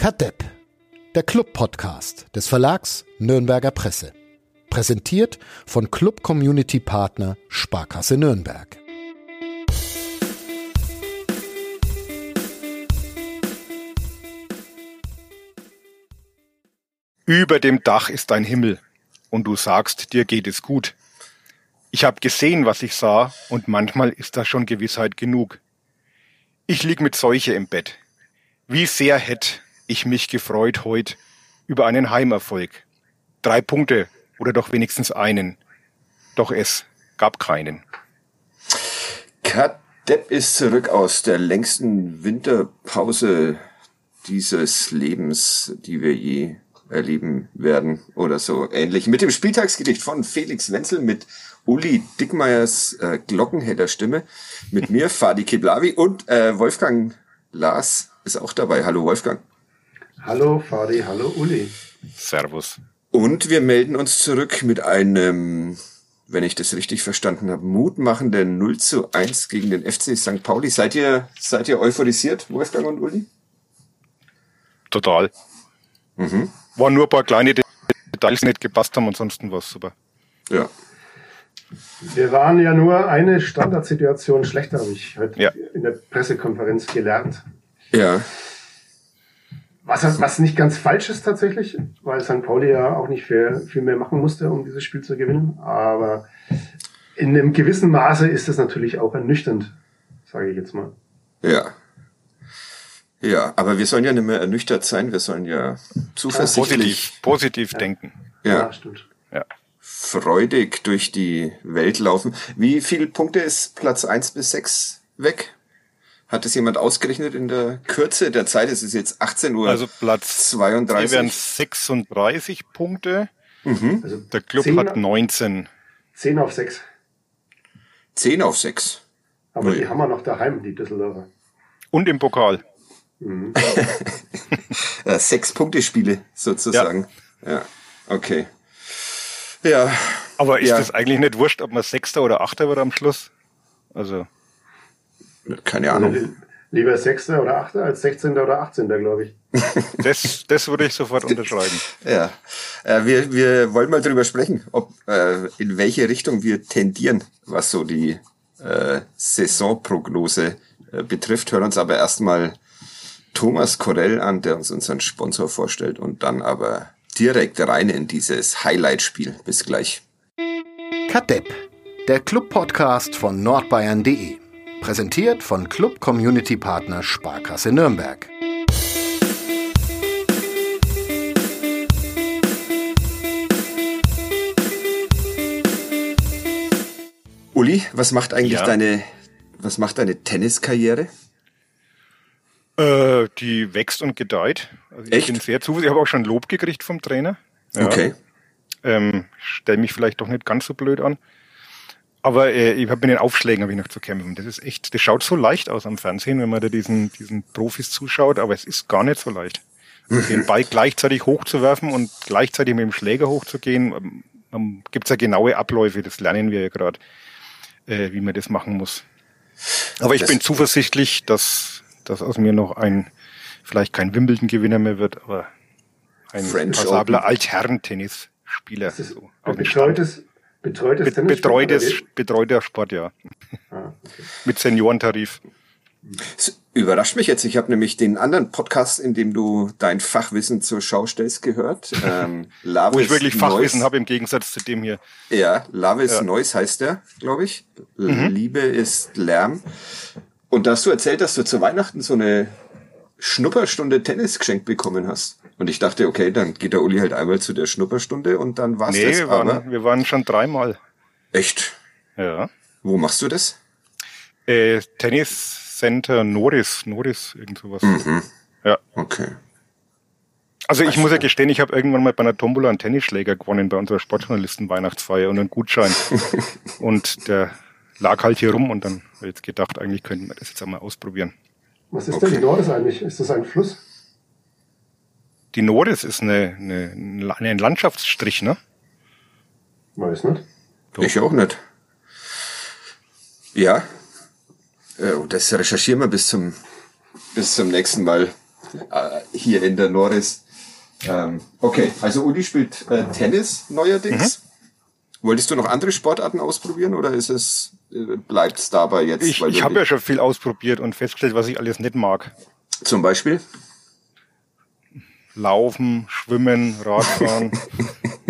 Kadepp, der Club-Podcast des Verlags Nürnberger Presse. Präsentiert von Club Community Partner Sparkasse Nürnberg. Über dem Dach ist ein Himmel, und du sagst, dir geht es gut. Ich habe gesehen, was ich sah, und manchmal ist das schon Gewissheit genug. Ich lieg mit Seuche im Bett. Wie sehr hätt ich mich gefreut heut über einen Heimerfolg. Drei Punkte oder doch wenigstens einen. Doch es gab keinen. Kadepp ist zurück aus der längsten Winterpause dieses Lebens, die wir je erleben werden oder so ähnlich. Mit dem Spieltagsgedicht von Felix Wenzel mit Uli Dickmeyers äh, Glockenhellerstimme, mit mir Fadi Keblavi und äh, Wolfgang Lars ist auch dabei. Hallo Wolfgang. Hallo Fadi, hallo Uli. Servus. Und wir melden uns zurück mit einem, wenn ich das richtig verstanden habe, mutmachenden 0 zu 1 gegen den FC St. Pauli. Seid ihr, seid ihr euphorisiert, Wolfgang und Uli? Total. Mhm. Waren nur ein paar kleine Details, die nicht gepasst haben, ansonsten war es super. Ja. Wir waren ja nur eine Standardsituation schlechter, habe ich heute ja. in der Pressekonferenz gelernt. Ja. Was, was nicht ganz falsch ist tatsächlich, weil St. Pauli ja auch nicht viel, viel mehr machen musste, um dieses Spiel zu gewinnen. Aber in einem gewissen Maße ist es natürlich auch ernüchternd, sage ich jetzt mal. Ja. Ja, aber wir sollen ja nicht mehr ernüchtert sein, wir sollen ja zuversichtlich. Positiv, positiv denken. Ja, ja stimmt. Ja. Freudig durch die Welt laufen. Wie viele Punkte ist Platz eins bis sechs weg? Hat es jemand ausgerechnet in der Kürze der Zeit? Es ist jetzt 18 Uhr. Also Platz 32. wären 36 Punkte. Mhm. Also der Club 10, hat 19. 10 auf 6. 10 auf 6. Aber Ui. die haben wir noch daheim, die Düsseldorfer. Und im Pokal. Mhm. Sechs Punkte Spiele sozusagen. Ja. ja. Okay. Ja. Aber ist ja. das eigentlich nicht wurscht, ob man Sechster oder Achter wird am Schluss? Also. Keine Ahnung. Also, lieber Sechster oder Achter als Sechzehnter oder Achtzehnter, glaube ich. das, das würde ich sofort unterschreiben. Ja. Äh, wir, wir wollen mal drüber sprechen, ob äh, in welche Richtung wir tendieren, was so die äh, Saisonprognose äh, betrifft. Hören uns aber erstmal Thomas Korell an, der uns unseren Sponsor vorstellt und dann aber direkt rein in dieses Highlight-Spiel. Bis gleich. Kadepp, der Club-Podcast von nordbayern.de. Präsentiert von Club Community Partner Sparkasse Nürnberg. Uli, was macht eigentlich ja. deine, was macht deine Tenniskarriere? Äh, die wächst und gedeiht. Also ich Echt? bin sehr zuversichtlich. Ich habe auch schon Lob gekriegt vom Trainer. Ja. Okay. Ähm, stell mich vielleicht doch nicht ganz so blöd an. Aber äh, ich habe mit den Aufschlägen habe ich noch zu kämpfen. Das ist echt, das schaut so leicht aus am Fernsehen, wenn man da diesen, diesen Profis zuschaut, aber es ist gar nicht so leicht. Also den Ball gleichzeitig hochzuwerfen und gleichzeitig mit dem Schläger hochzugehen, ähm, gibt es ja genaue Abläufe, das lernen wir ja gerade, äh, wie man das machen muss. Aber ich das bin zuversichtlich, dass dass aus mir noch ein, vielleicht kein Wimbledon-Gewinner mehr wird, aber ein French passabler Altherren-Tennisspieler. So, betreutes, betreutes Be betreutes, Betreuter Sport, ja. Ah, okay. Mit Seniorentarif. Es überrascht mich jetzt. Ich habe nämlich den anderen Podcast, in dem du dein Fachwissen zur Schau stellst, gehört. Ähm, Wo ich wirklich Fachwissen habe im Gegensatz zu dem hier. Ja, Love is ja. Noise heißt der, glaube ich. Mhm. Liebe ist Lärm. Und da hast du erzählt, dass du zu Weihnachten so eine Schnupperstunde Tennis geschenkt bekommen hast. Und ich dachte, okay, dann geht der Uli halt einmal zu der Schnupperstunde und dann war's nee, das. Wir waren, aber wir waren schon dreimal. Echt? Ja. Wo machst du das? Äh, Tennis Center Noris, Noris, irgend sowas. Mhm. Ja. Okay. Also ich muss ja gestehen, ich habe irgendwann mal bei einer Tombola einen Tennisschläger gewonnen bei unserer Sportjournalisten Weihnachtsfeier und einen Gutschein. und der lag halt hier rum und dann habe ich jetzt gedacht, eigentlich könnten wir das jetzt einmal ausprobieren. Was ist okay. denn die Norris eigentlich? Ist das ein Fluss? Die Norris ist eine, eine, ein Landschaftsstrich, ne? Weiß nicht. Doch. Ich auch nicht. Ja. Äh, das recherchieren wir bis zum, bis zum nächsten Mal. äh, hier in der Norris. Ähm, okay, also Uli spielt äh, Tennis neuerdings. Mhm. Wolltest du noch andere Sportarten ausprobieren oder ist es äh, bleibt dabei jetzt? Ich, ich habe ja schon viel ausprobiert und festgestellt, was ich alles nicht mag. Zum Beispiel? Laufen, Schwimmen, Radfahren.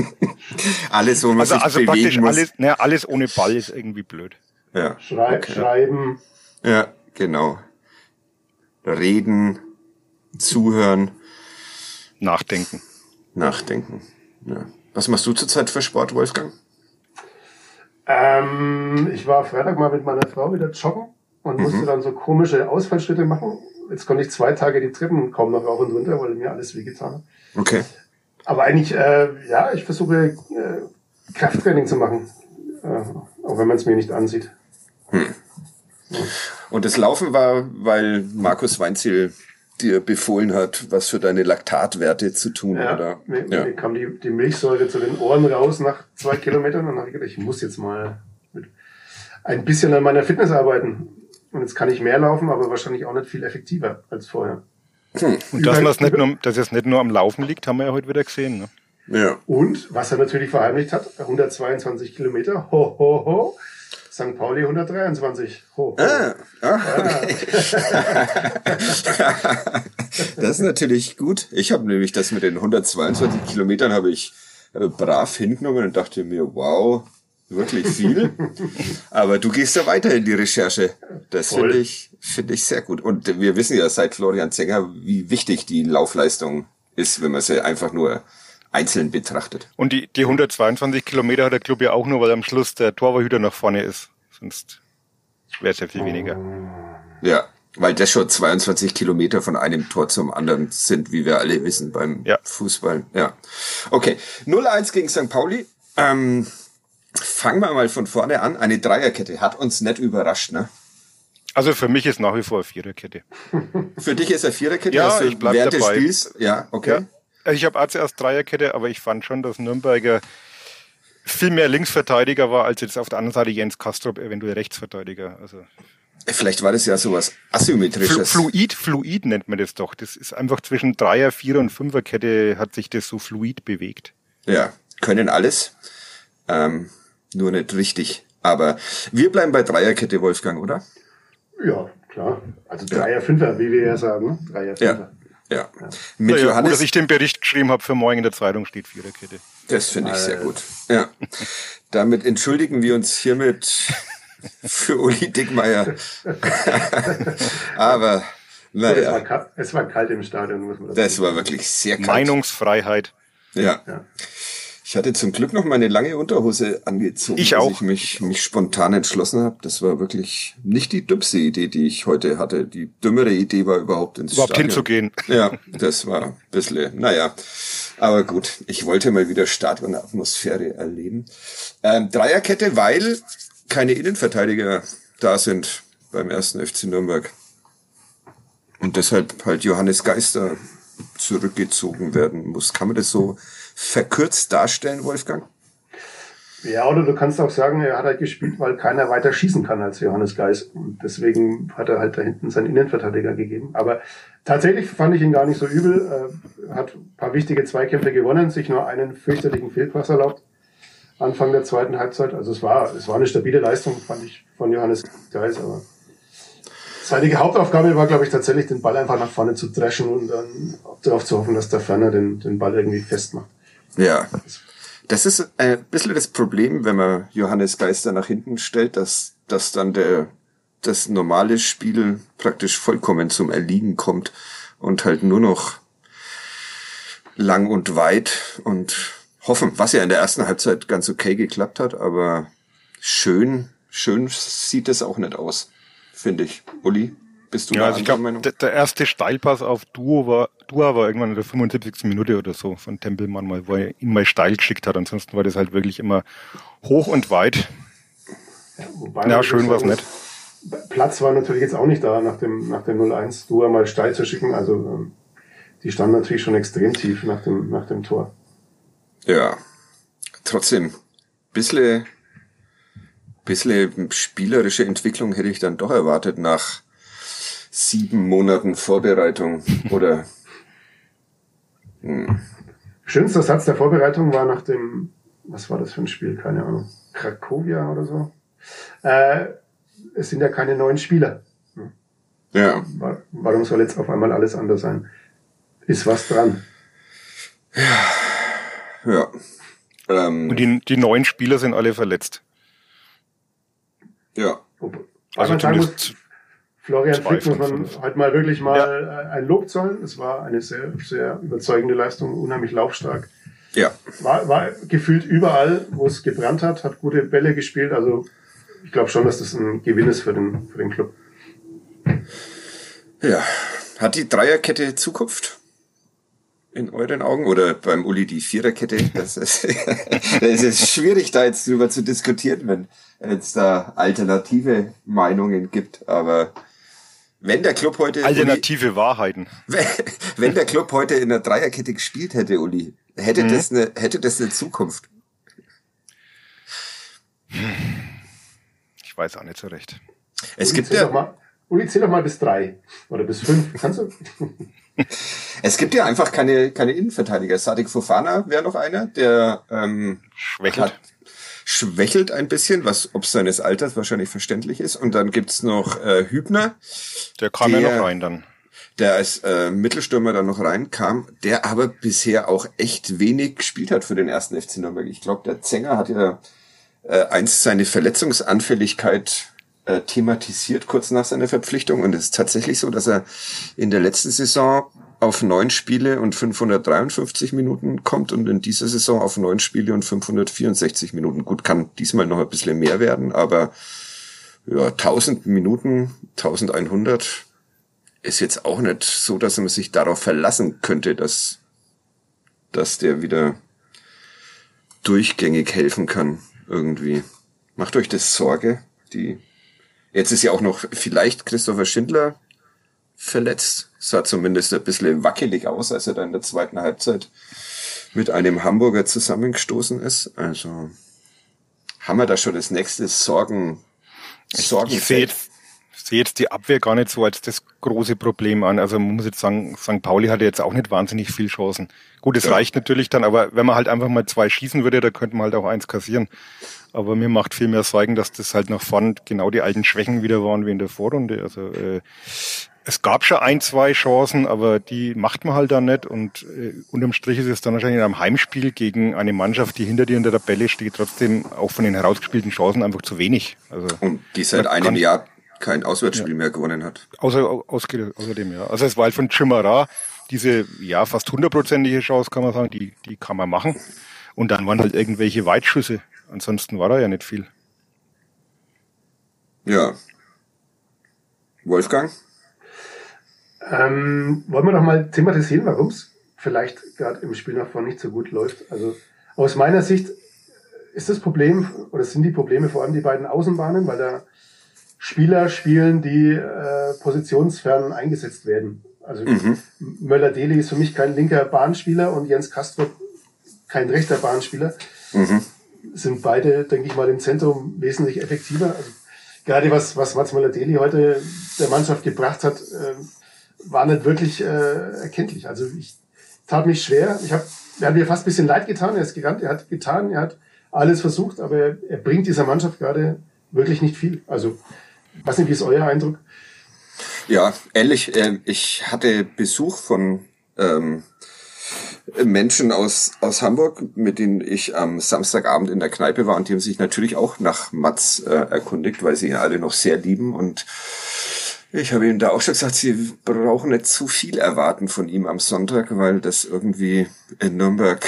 alles, wo man also, sich also bewegen praktisch muss. Alles, ne, alles ohne Ball ist irgendwie blöd. Ja. Schrei okay. Schreiben. Ja, genau. Reden, zuhören. Nachdenken. Nachdenken. Ja. Was machst du zurzeit für Sport, Wolfgang? Ähm, ich war Freitag mal mit meiner Frau wieder joggen und mhm. musste dann so komische Ausfallschritte machen. Jetzt konnte ich zwei Tage die Treppen kaum noch rauf und runter, weil mir alles wehgetan hat. Okay. Aber eigentlich, äh, ja, ich versuche äh, Krafttraining zu machen, äh, auch wenn man es mir nicht ansieht. Hm. Und das Laufen war, weil Markus Weinziel dir befohlen hat, was für deine Laktatwerte zu tun, ja, oder? Mir, ja. mir kam die, die Milchsäure zu den Ohren raus nach zwei Kilometern und dann habe ich gedacht, ich muss jetzt mal ein bisschen an meiner Fitness arbeiten. Und jetzt kann ich mehr laufen, aber wahrscheinlich auch nicht viel effektiver als vorher. Hm. Und dass, das nicht nur, dass es nicht nur am Laufen liegt, haben wir ja heute wieder gesehen. Ne? Ja. Und was er natürlich verheimlicht hat, 122 Kilometer, ho, ho, ho. St. Pauli 123. Ho, ho. Ah, ah, okay. das ist natürlich gut. Ich habe nämlich das mit den 122 Kilometern habe ich äh, brav hingenommen und dachte mir, wow, wirklich viel. Aber du gehst ja weiter in die Recherche. Das finde ich, finde ich sehr gut. Und wir wissen ja seit Florian Zenger, wie wichtig die Laufleistung ist, wenn man sie einfach nur einzeln betrachtet. Und die, die 122 Kilometer hat der Club ja auch nur, weil am Schluss der Torwarthüter nach vorne ist. Sonst wäre es ja viel weniger. Ja, weil das schon 22 Kilometer von einem Tor zum anderen sind, wie wir alle wissen beim ja. Fußball. Ja. Okay. 0-1 gegen St. Pauli. Ähm, fangen wir mal von vorne an. Eine Dreierkette hat uns nicht überrascht, ne? Also für mich ist nach wie vor eine Viererkette. für dich ist eine Viererkette? Ja, also ich bleib während dabei. des Spiels? Ja, okay. Ja. Also ich habe auch zuerst Dreierkette, aber ich fand schon, dass Nürnberger viel mehr Linksverteidiger war, als jetzt auf der anderen Seite Jens Kastrop eventuell Rechtsverteidiger. Also Vielleicht war das ja sowas asymmetrisches. Fluid, fluid nennt man das doch. Das ist einfach zwischen Dreier, Vierer und Fünferkette hat sich das so fluid bewegt. Ja, können alles, ähm, nur nicht richtig. Aber wir bleiben bei Dreierkette, Wolfgang, oder? Ja, klar. Also Dreier, Fünfer, wie wir ja sagen. Dreier, Fünfer. Ja. Ja. Mit ja, Johannes. Gut, dass ich den Bericht geschrieben habe für morgen in der Zeitung steht Viererkette. Das finde ich sehr gut. Ja. Damit entschuldigen wir uns hiermit für Uli Dickmeier. Aber naja. Es war, kalt, es war kalt im Stadion, muss man das Das war wirklich sehr kalt. Meinungsfreiheit. Ja. ja. Ich hatte zum Glück noch meine lange Unterhose angezogen, ich auch. ich mich, mich spontan entschlossen habe. Das war wirklich nicht die dümmste Idee, die ich heute hatte. Die dümmere Idee war überhaupt ins Überhaupt Stadion. hinzugehen. Ja, das war ein bisschen, naja. Aber gut, ich wollte mal wieder Stadionatmosphäre erleben. Ähm, Dreierkette, weil keine Innenverteidiger da sind beim ersten FC Nürnberg. Und deshalb halt Johannes Geister zurückgezogen werden muss. Kann man das so verkürzt darstellen, Wolfgang? Ja, oder du kannst auch sagen, er hat halt gespielt, weil keiner weiter schießen kann als Johannes Geis. Und deswegen hat er halt da hinten seinen Innenverteidiger gegeben. Aber tatsächlich fand ich ihn gar nicht so übel. Er hat ein paar wichtige Zweikämpfe gewonnen, sich nur einen fürchterlichen Fehlpass erlaubt. Anfang der zweiten Halbzeit. Also es war, es war eine stabile Leistung, fand ich, von Johannes Geis. Aber seine Hauptaufgabe war, glaube ich, tatsächlich den Ball einfach nach vorne zu dreschen und dann darauf zu hoffen, dass der Ferner den, den Ball irgendwie festmacht. Ja. Das ist ein bisschen das Problem, wenn man Johannes Geister nach hinten stellt, dass, dass dann der, das normale Spiel praktisch vollkommen zum Erliegen kommt und halt nur noch lang und weit und hoffen, was ja in der ersten Halbzeit ganz okay geklappt hat, aber schön, schön sieht es auch nicht aus, finde ich. Uli? Bist du ja, also ich glaube, der, der, erste Steilpass auf Duo war, Dua war irgendwann in der 75. Minute oder so von Tempelmann mal, wo er ihn mal steil geschickt hat. Ansonsten war das halt wirklich immer hoch und weit. Ja, ja schön war es nicht. Platz war natürlich jetzt auch nicht da nach dem, nach dem 0-1, Dua mal steil zu schicken. Also, ähm, die standen natürlich schon extrem tief nach dem, nach dem Tor. Ja, trotzdem, bisschen, bisschen spielerische Entwicklung hätte ich dann doch erwartet nach sieben Monaten Vorbereitung oder hm. Schönster Satz der Vorbereitung war nach dem, was war das für ein Spiel? Keine Ahnung. Krakowia oder so. Äh, es sind ja keine neuen Spieler. Ja. Warum soll jetzt auf einmal alles anders sein? Ist was dran? Ja. Ja. Ähm, Und die, die neuen Spieler sind alle verletzt. Ja. Also zumindest Florian Flick muss man halt mal wirklich mal ja. Äh, ein Lob zollen. Es war eine sehr, sehr überzeugende Leistung, unheimlich laufstark. Ja. War, war gefühlt überall, wo es gebrannt hat, hat gute Bälle gespielt. Also ich glaube schon, dass das ein Gewinn ist für den, für den Club. Ja. Hat die Dreierkette Zukunft? In euren Augen? Oder beim Uli die Viererkette? Das ist, das ist schwierig, da jetzt drüber zu diskutieren, wenn es da alternative Meinungen gibt. Aber wenn der Club heute. Alternative Uli, Wahrheiten. Wenn, wenn, der Club heute in der Dreierkette gespielt hätte, Uli, hätte, mhm. das, eine, hätte das eine Zukunft? Ich weiß auch nicht so recht. Es Uli, gibt ja. Mal, Uli, zähl doch mal bis drei oder bis fünf. Kannst du? es gibt ja einfach keine, keine Innenverteidiger. Sadik Fofana wäre noch einer, der ähm, schwächelt. Hat, schwächelt ein bisschen, was ob seines Alters wahrscheinlich verständlich ist. Und dann gibt's noch äh, Hübner. Der kam der, ja noch rein dann. Der als äh, Mittelstürmer dann noch reinkam, der aber bisher auch echt wenig gespielt hat für den ersten FC Nürnberg. Ich glaube, der Zenger hat ja äh, einst seine Verletzungsanfälligkeit äh, thematisiert kurz nach seiner Verpflichtung. Und es ist tatsächlich so, dass er in der letzten Saison auf neun Spiele und 553 Minuten kommt und in dieser Saison auf neun Spiele und 564 Minuten. Gut, kann diesmal noch ein bisschen mehr werden, aber ja, 1000 Minuten, 1100 ist jetzt auch nicht so, dass man sich darauf verlassen könnte, dass, dass der wieder durchgängig helfen kann irgendwie. Macht euch das Sorge? Die, jetzt ist ja auch noch vielleicht Christopher Schindler verletzt. Sah zumindest ein bisschen wackelig aus, als er da in der zweiten Halbzeit mit einem Hamburger zusammengestoßen ist. Also haben wir da schon das nächste Sorgen, Sorgen. Ich sehe jetzt, sehe jetzt die Abwehr gar nicht so als das große Problem an. Also man muss jetzt sagen, St. Pauli hatte jetzt auch nicht wahnsinnig viel Chancen. Gut, es ja. reicht natürlich dann, aber wenn man halt einfach mal zwei schießen würde, da könnte man halt auch eins kassieren. Aber mir macht viel mehr Sorgen, dass das halt nach vorn genau die alten Schwächen wieder waren wie in der Vorrunde. Also äh, es gab schon ein, zwei Chancen, aber die macht man halt dann nicht. Und äh, unterm Strich ist es dann wahrscheinlich in einem Heimspiel gegen eine Mannschaft, die hinter dir in der Tabelle steht, trotzdem auch von den herausgespielten Chancen einfach zu wenig. Also, und die seit einem Jahr kein Auswärtsspiel ja. mehr gewonnen hat. Außer, aus, außerdem, ja. Also es war halt von Chimara diese, ja, fast hundertprozentige Chance, kann man sagen, die, die kann man machen. Und dann waren halt irgendwelche Weitschüsse. Ansonsten war da ja nicht viel. Ja. Wolfgang? Ähm, wollen wir noch mal thematisieren, warum es vielleicht gerade im Spiel nach vorne nicht so gut läuft? Also aus meiner Sicht ist das Problem oder sind die Probleme vor allem die beiden Außenbahnen, weil da Spieler spielen, die äh, positionsfern eingesetzt werden. Also mhm. Möller-Deli ist für mich kein linker Bahnspieler und Jens Castro kein rechter Bahnspieler. Mhm. Sind beide, denke ich mal, im Zentrum wesentlich effektiver. Also gerade was, was Mats Möller-Deli heute der Mannschaft gebracht hat, äh, war nicht wirklich äh, erkenntlich. Also ich tat mich schwer. Ich hab, er hat mir fast ein bisschen leid getan. Er ist gerannt, er hat getan, er hat alles versucht, aber er, er bringt dieser Mannschaft gerade wirklich nicht viel. Also, was nicht, wie ist euer Eindruck? Ja, ähnlich. Äh, ich hatte Besuch von ähm, Menschen aus, aus Hamburg, mit denen ich am Samstagabend in der Kneipe war und die haben sich natürlich auch nach Mats äh, erkundigt, weil sie ihn alle noch sehr lieben und ich habe ihm da auch schon gesagt, sie brauchen nicht zu viel erwarten von ihm am Sonntag, weil das irgendwie in Nürnberg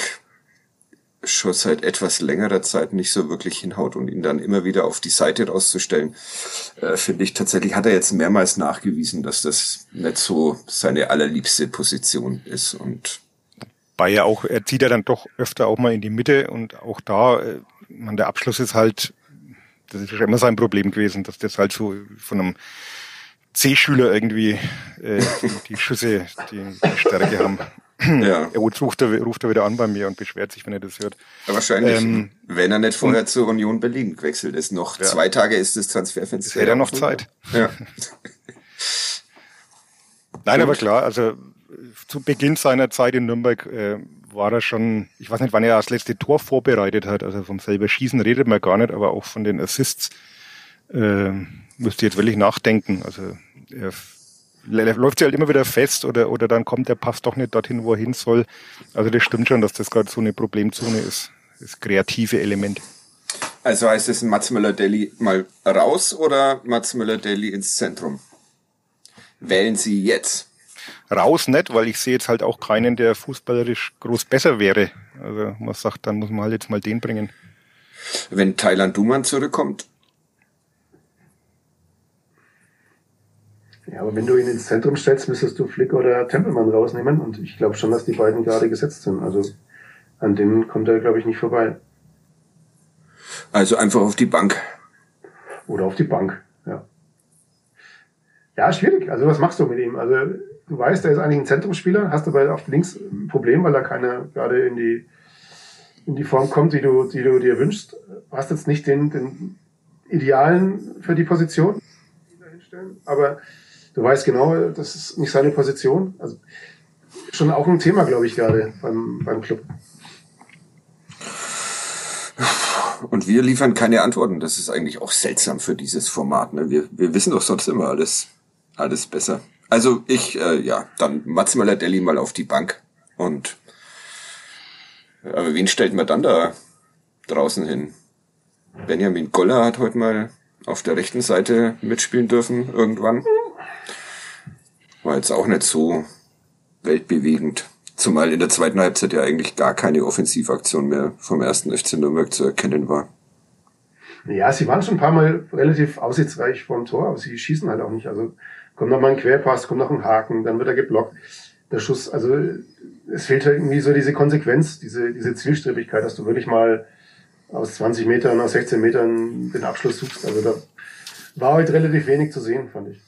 schon seit etwas längerer Zeit nicht so wirklich hinhaut und ihn dann immer wieder auf die Seite rauszustellen, äh, finde ich tatsächlich, hat er jetzt mehrmals nachgewiesen, dass das nicht so seine allerliebste Position ist und bei ja auch, er zieht ja dann doch öfter auch mal in die Mitte und auch da, äh, man, der Abschluss ist halt, das ist schon immer sein Problem gewesen, dass das halt so von einem C-Schüler irgendwie äh, die, Schüsse, die, die Stärke haben. Ja. Er ruft er, ruft er wieder an bei mir und beschwert sich, wenn er das hört. Ja, wahrscheinlich, ähm, wenn er nicht vorher und, zur Union Berlin gewechselt ist. Noch ja. zwei Tage ist das Transferfenster. Hätte er noch Zeit. Ja. Nein, aber klar, also zu Beginn seiner Zeit in Nürnberg äh, war er schon, ich weiß nicht, wann er das letzte Tor vorbereitet hat, also vom selber Schießen redet man gar nicht, aber auch von den Assists äh, müsste jetzt wirklich nachdenken. Also er läuft sie halt immer wieder fest oder, oder dann kommt der Pass doch nicht dorthin, wo er hin soll. Also das stimmt schon, dass das gerade so eine Problemzone ist. Das kreative Element. Also heißt es Mats Müller-Deli mal raus oder Mats Müller-Deli ins Zentrum? Wählen Sie jetzt. Raus nicht, weil ich sehe jetzt halt auch keinen, der fußballerisch groß besser wäre. Also man sagt, dann muss man halt jetzt mal den bringen. Wenn Thailand Duman zurückkommt, Ja, aber wenn du ihn ins Zentrum stellst, müsstest du Flick oder Tempelmann rausnehmen. Und ich glaube schon, dass die beiden gerade gesetzt sind. Also an denen kommt er, glaube ich, nicht vorbei. Also einfach auf die Bank. Oder auf die Bank, ja. Ja, schwierig. Also was machst du mit ihm? Also du weißt, er ist eigentlich ein Zentrumsspieler, hast aber auf links ein Problem, weil er keine gerade in die in die Form kommt, die du, die du dir wünschst. Du hast jetzt nicht den, den Idealen für die Position aber du weißt genau, das ist nicht seine Position. Also schon auch ein Thema, glaube ich, gerade beim, beim Club. Und wir liefern keine Antworten. Das ist eigentlich auch seltsam für dieses Format. Ne? Wir, wir wissen doch sonst immer alles, alles besser. Also ich, äh, ja, dann Mats Möller-Delli mal auf die Bank. Und aber wen stellt man dann da draußen hin? Benjamin Goller hat heute mal auf der rechten Seite mitspielen dürfen irgendwann. War jetzt auch nicht so weltbewegend. Zumal in der zweiten Halbzeit ja eigentlich gar keine Offensivaktion mehr vom ersten FC Nürnberg zu erkennen war. Ja, sie waren schon ein paar Mal relativ aussichtsreich vom Tor, aber sie schießen halt auch nicht. Also kommt noch mal ein Querpass, kommt noch ein Haken, dann wird er geblockt. Der Schuss, also es fehlt halt irgendwie so diese Konsequenz, diese, diese Zielstrebigkeit, dass du wirklich mal aus 20 Metern, aus 16 Metern den Abschluss suchst. Also da war heute relativ wenig zu sehen, fand ich.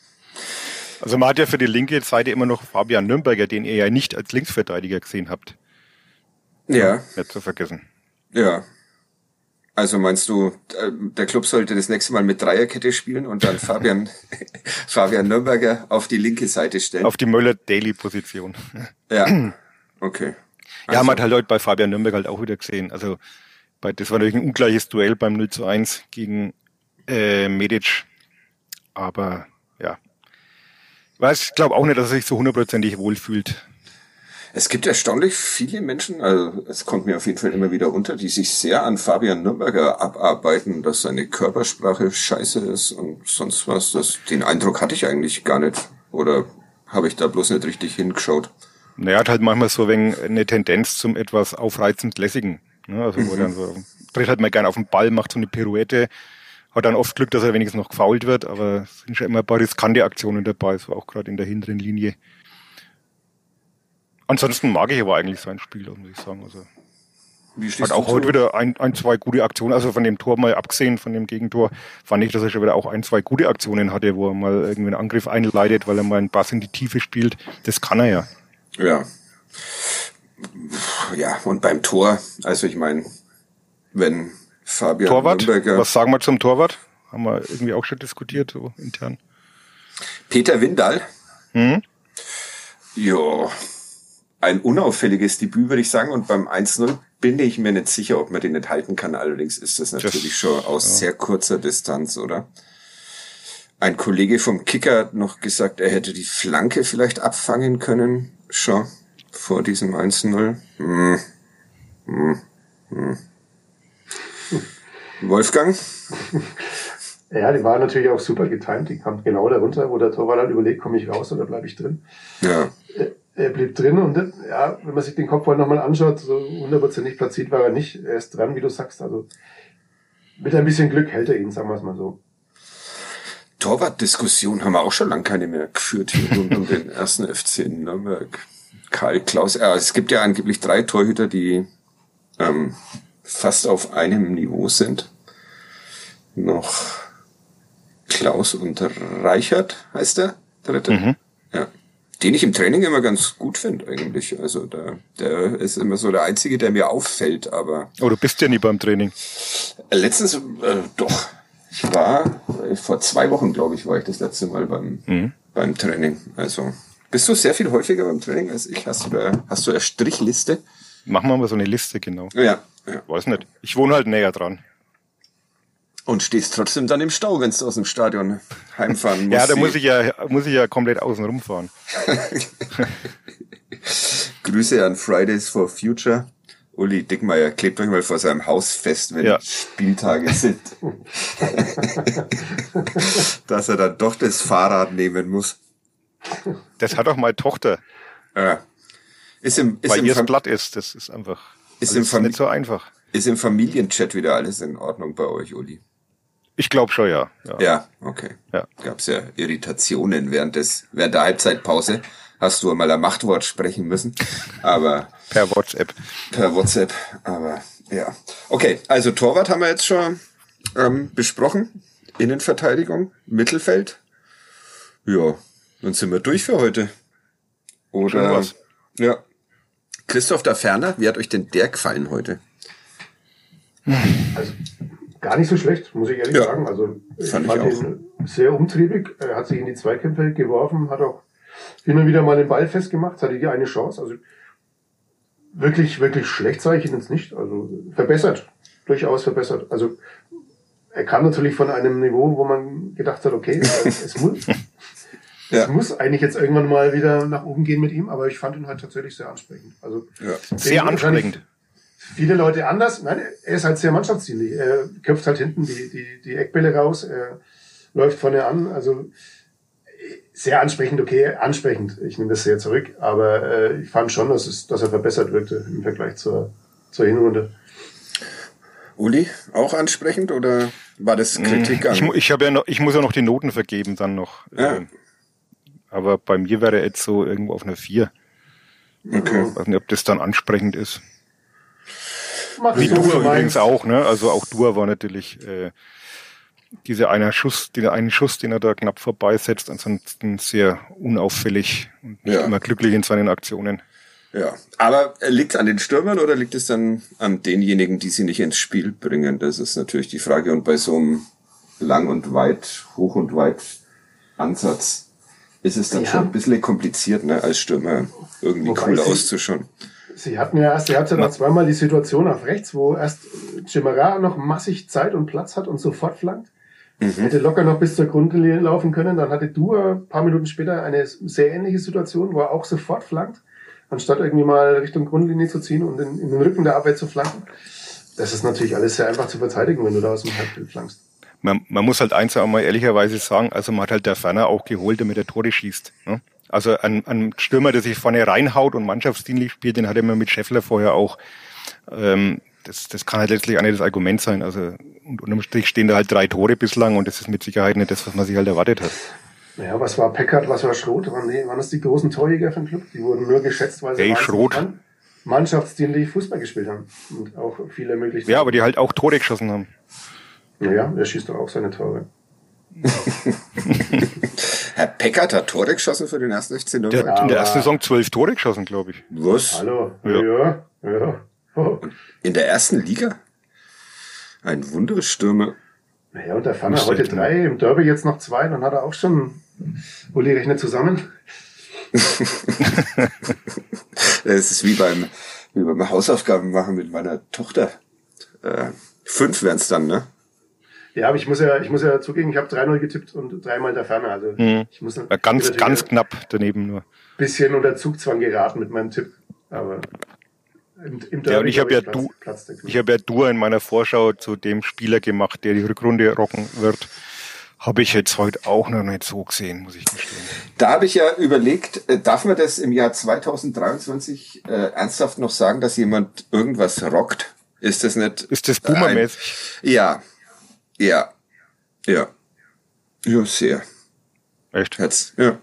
Also man hat ja für die linke Seite immer noch Fabian Nürnberger, den ihr ja nicht als Linksverteidiger gesehen habt. Ja. Nicht zu vergessen. Ja. Also meinst du, äh, der Club sollte das nächste Mal mit Dreierkette spielen und dann Fabian, Fabian Nürnberger auf die linke Seite stellen? Auf die Möller-Daily-Position. Ja. Okay. Also. Ja, man hat halt heute bei Fabian Nürnberger halt auch wieder gesehen. Also, bei, das war natürlich ein ungleiches Duell beim 0 zu 1 gegen äh, Medic. Aber weiß, ich glaube auch nicht, dass er sich so hundertprozentig wohlfühlt. Es gibt erstaunlich viele Menschen, also es kommt mir auf jeden Fall immer wieder unter, die sich sehr an Fabian Nürnberger abarbeiten, dass seine Körpersprache scheiße ist und sonst was. Das, den Eindruck hatte ich eigentlich gar nicht. Oder habe ich da bloß nicht richtig hingeschaut? Naja, hat halt manchmal so ein eine Tendenz zum etwas aufreizend lässigen. Ne? Also wo mhm. dann so, tritt halt mal gerne auf den Ball, macht so eine Pirouette, hat dann oft Glück, dass er wenigstens noch gefault wird, aber es sind schon immer ein paar riskante Aktionen dabei, so auch gerade in der hinteren Linie. Ansonsten mag ich aber eigentlich sein Spiel, muss ich sagen. Also hat auch heute wieder ein, ein, zwei gute Aktionen, also von dem Tor mal abgesehen, von dem Gegentor, fand ich, dass er schon wieder auch ein, zwei gute Aktionen hatte, wo er mal irgendwie einen Angriff einleitet, weil er mal einen Bass in die Tiefe spielt. Das kann er ja. Ja. Ja, und beim Tor, also ich meine, wenn Fabian Torwart. Nürnberger. Was sagen wir zum Torwart? Haben wir irgendwie auch schon diskutiert, so intern. Peter Windal. Hm? Ja, ein unauffälliges Debüt, würde ich sagen. Und beim 1-0 bin ich mir nicht sicher, ob man den nicht halten kann. Allerdings ist das natürlich das, schon aus ja. sehr kurzer Distanz, oder? Ein Kollege vom Kicker hat noch gesagt, er hätte die Flanke vielleicht abfangen können, schon vor diesem 1-0. Hm. Hm. Hm. Wolfgang? Ja, die waren natürlich auch super getimt. Die kamen genau darunter, wo der Torwart dann überlegt, komme ich raus oder bleibe ich drin. Ja. Er blieb drin und ja, wenn man sich den Kopfball nochmal anschaut, so hundertprozentig platziert war er nicht. Er ist dran, wie du sagst. Also mit ein bisschen Glück hält er ihn, sagen wir es mal so. Torwartdiskussion haben wir auch schon lange keine mehr geführt hier rund um den ersten FC in Nürnberg. Karl Klaus, ja, es gibt ja angeblich drei Torhüter, die ähm, fast auf einem Niveau sind. Noch Klaus und Reichert heißt der dritte. Mhm. Ja. Den ich im Training immer ganz gut finde eigentlich. Also der, der ist immer so der Einzige, der mir auffällt, aber. Oh, du bist ja nie beim Training. Letztens, äh, doch. Ich war, vor zwei Wochen, glaube ich, war ich das letzte Mal beim, mhm. beim Training. Also Bist du sehr viel häufiger beim Training als ich? Hast du da, hast du eine Strichliste? Machen wir mal so eine Liste, genau. Ja. ja. Weiß nicht. Ich wohne halt näher dran. Und stehst trotzdem dann im Stau, wenn du aus dem Stadion heimfahren musst. ja, da muss ich ja, muss ich ja komplett außen rumfahren. Grüße an Fridays for Future. Uli Dickmeier klebt euch mal vor seinem Haus fest, wenn Ja. Spieltage sind. Dass er dann doch das Fahrrad nehmen muss. Das hat auch meine Tochter, Ja. Ist im, ist weil im, ihr es Fam platt ist. Das ist einfach Ist also im Fam- nicht so einfach. ist im Familienchat wieder alles in Ordnung bei euch, Uli? Ich glaube schon, ja. ja. Ja, okay. Ja. Gab's ja Irritationen während des, während der Halbzeitpause. Hast du einmal ein Machtwort sprechen müssen. Aber Per WhatsApp. per WhatsApp. Aber ja. Okay, also Torwart haben wir jetzt schon ähm, besprochen. Innenverteidigung, Mittelfeld. Ja, dann sind wir durch für heute. Oder was. ja. Christoph da Ferner, wie hat euch denn der gefallen heute? Also gar nicht so schlecht, muss ich ehrlich Ja, sagen. Also ich fand fand, ich ihn sehr umtriebig. Er hat sich in die Zweikämpfe geworfen, hat auch hin und wieder mal den Ball festgemacht, hatte die eine Chance. Also wirklich, wirklich schlecht sage ich ihn jetzt nicht. Also verbessert, durchaus verbessert. Also er kam natürlich von einem Niveau, wo man gedacht hat, okay, es muss, Ja. es muss eigentlich jetzt irgendwann mal wieder nach oben gehen mit ihm, aber ich fand ihn halt tatsächlich sehr ansprechend. Also Ja. Sehr wahrscheinlich ansprechend. Viele Leute anders. Nein, er ist halt sehr mannschaftsdienlich. Er köpft halt hinten die, die, die Eckbälle raus, er läuft vorne an. Also sehr ansprechend, okay, ansprechend. Ich nehme das sehr zurück, aber äh, ich fand schon, dass, es, dass er verbessert wirkte im Vergleich zur, zur Hinrunde. Uli, auch ansprechend oder war das Kritik an? Ich, ich, ja noch, ich muss ja noch die Noten vergeben dann noch. Ja. Ähm, Aber bei mir wäre er jetzt so irgendwo auf einer 4. okay. Ich weiß nicht, ob das dann ansprechend ist. Mach Wie so, Dua wie du übrigens auch, ne? Also auch Dua war natürlich äh, dieser einer Schuss, dieser einen Schuss, den er da knapp vorbeisetzt, ansonsten sehr unauffällig und nicht Ja. immer glücklich in seinen Aktionen. Ja, aber liegt es an den Stürmern oder liegt es dann an denjenigen, die sie nicht ins Spiel bringen? Das ist natürlich die Frage. Und bei so einem lang und weit, hoch und weit Ansatz ist es dann Ja. schon ein bisschen kompliziert, ne, als Stürmer irgendwie Wobei cool auszuschauen. Sie hatten ja erst, er hatte noch zweimal die Situation auf rechts, wo erst Chimera noch massig Zeit und Platz hat und sofort flankt. Hätte locker noch bis zur Grundlinie laufen können. Dann hatte Dua ein paar Minuten später eine sehr ähnliche Situation, wo er auch sofort flankt, anstatt irgendwie mal Richtung Grundlinie zu ziehen und in, in den Rücken der Abwehr zu flanken. Das ist natürlich alles sehr einfach zu verteidigen, wenn du da aus dem Halbfeld flankst. Man, man muss halt eins auch mal ehrlicherweise sagen, also man hat halt der Ferner auch geholt, damit er Tore schießt. Ne? Also ein, ein Stürmer, der sich vorne reinhaut und mannschaftsdienlich spielt, den hatte man mit Scheffler vorher auch. Ähm, das, das kann halt letztlich auch nicht das Argument sein. Also und unterm Strich stehen da halt drei Tore bislang und das ist mit Sicherheit nicht das, was man sich halt erwartet hat. Naja, was war Peckert, was war Schroth? Waren, die, waren das die großen Torjäger für den Club? Die wurden nur geschätzt, weil sie Hey, Schroth. mann- mannschaftsdienlich Fußball gespielt haben. Und auch viele möglich. Ja, aber die halt auch Tore geschossen haben. Naja, er schießt doch auch seine Tore. Herr Peckert hat Tore geschossen für den ersten FC Der Nürnberg. hat in der ersten Saison zwölf Tore geschossen, glaube ich. Was? Hallo? Ja. Ja, ja. Oh. In der ersten Liga? Ein Wunderstürmer. Naja, und der Fanner Muss heute drei, im Derby jetzt noch zwei, dann hat er auch schon, Uli rechnet zusammen. Es ist wie beim, wie beim Hausaufgaben machen mit meiner Tochter. Äh, fünf wären es dann, ne? Ja, aber ich muss ja, ich muss ja zugeben, ich habe 3-0 getippt und dreimal der Fanner. Also Mhm. ich muss War ganz, ganz knapp daneben nur. bisschen unter Zugzwang geraten mit meinem Tipp. Aber im, im Ja, und ich habe ja Platz- du, Platz ich habe ja Dur in meiner Vorschau zu dem Spieler gemacht, der die Rückrunde rocken wird. Habe ich jetzt heute auch noch nicht so gesehen, muss ich gestehen. Da habe ich ja überlegt, äh, darf man das im Jahr 2023 äh, ernsthaft noch sagen, dass jemand irgendwas rockt? Ist das nicht? Ist das boomermäßig? Ein- Ja, ja, ja, ja, sehr. Echt? Jetzt, ja.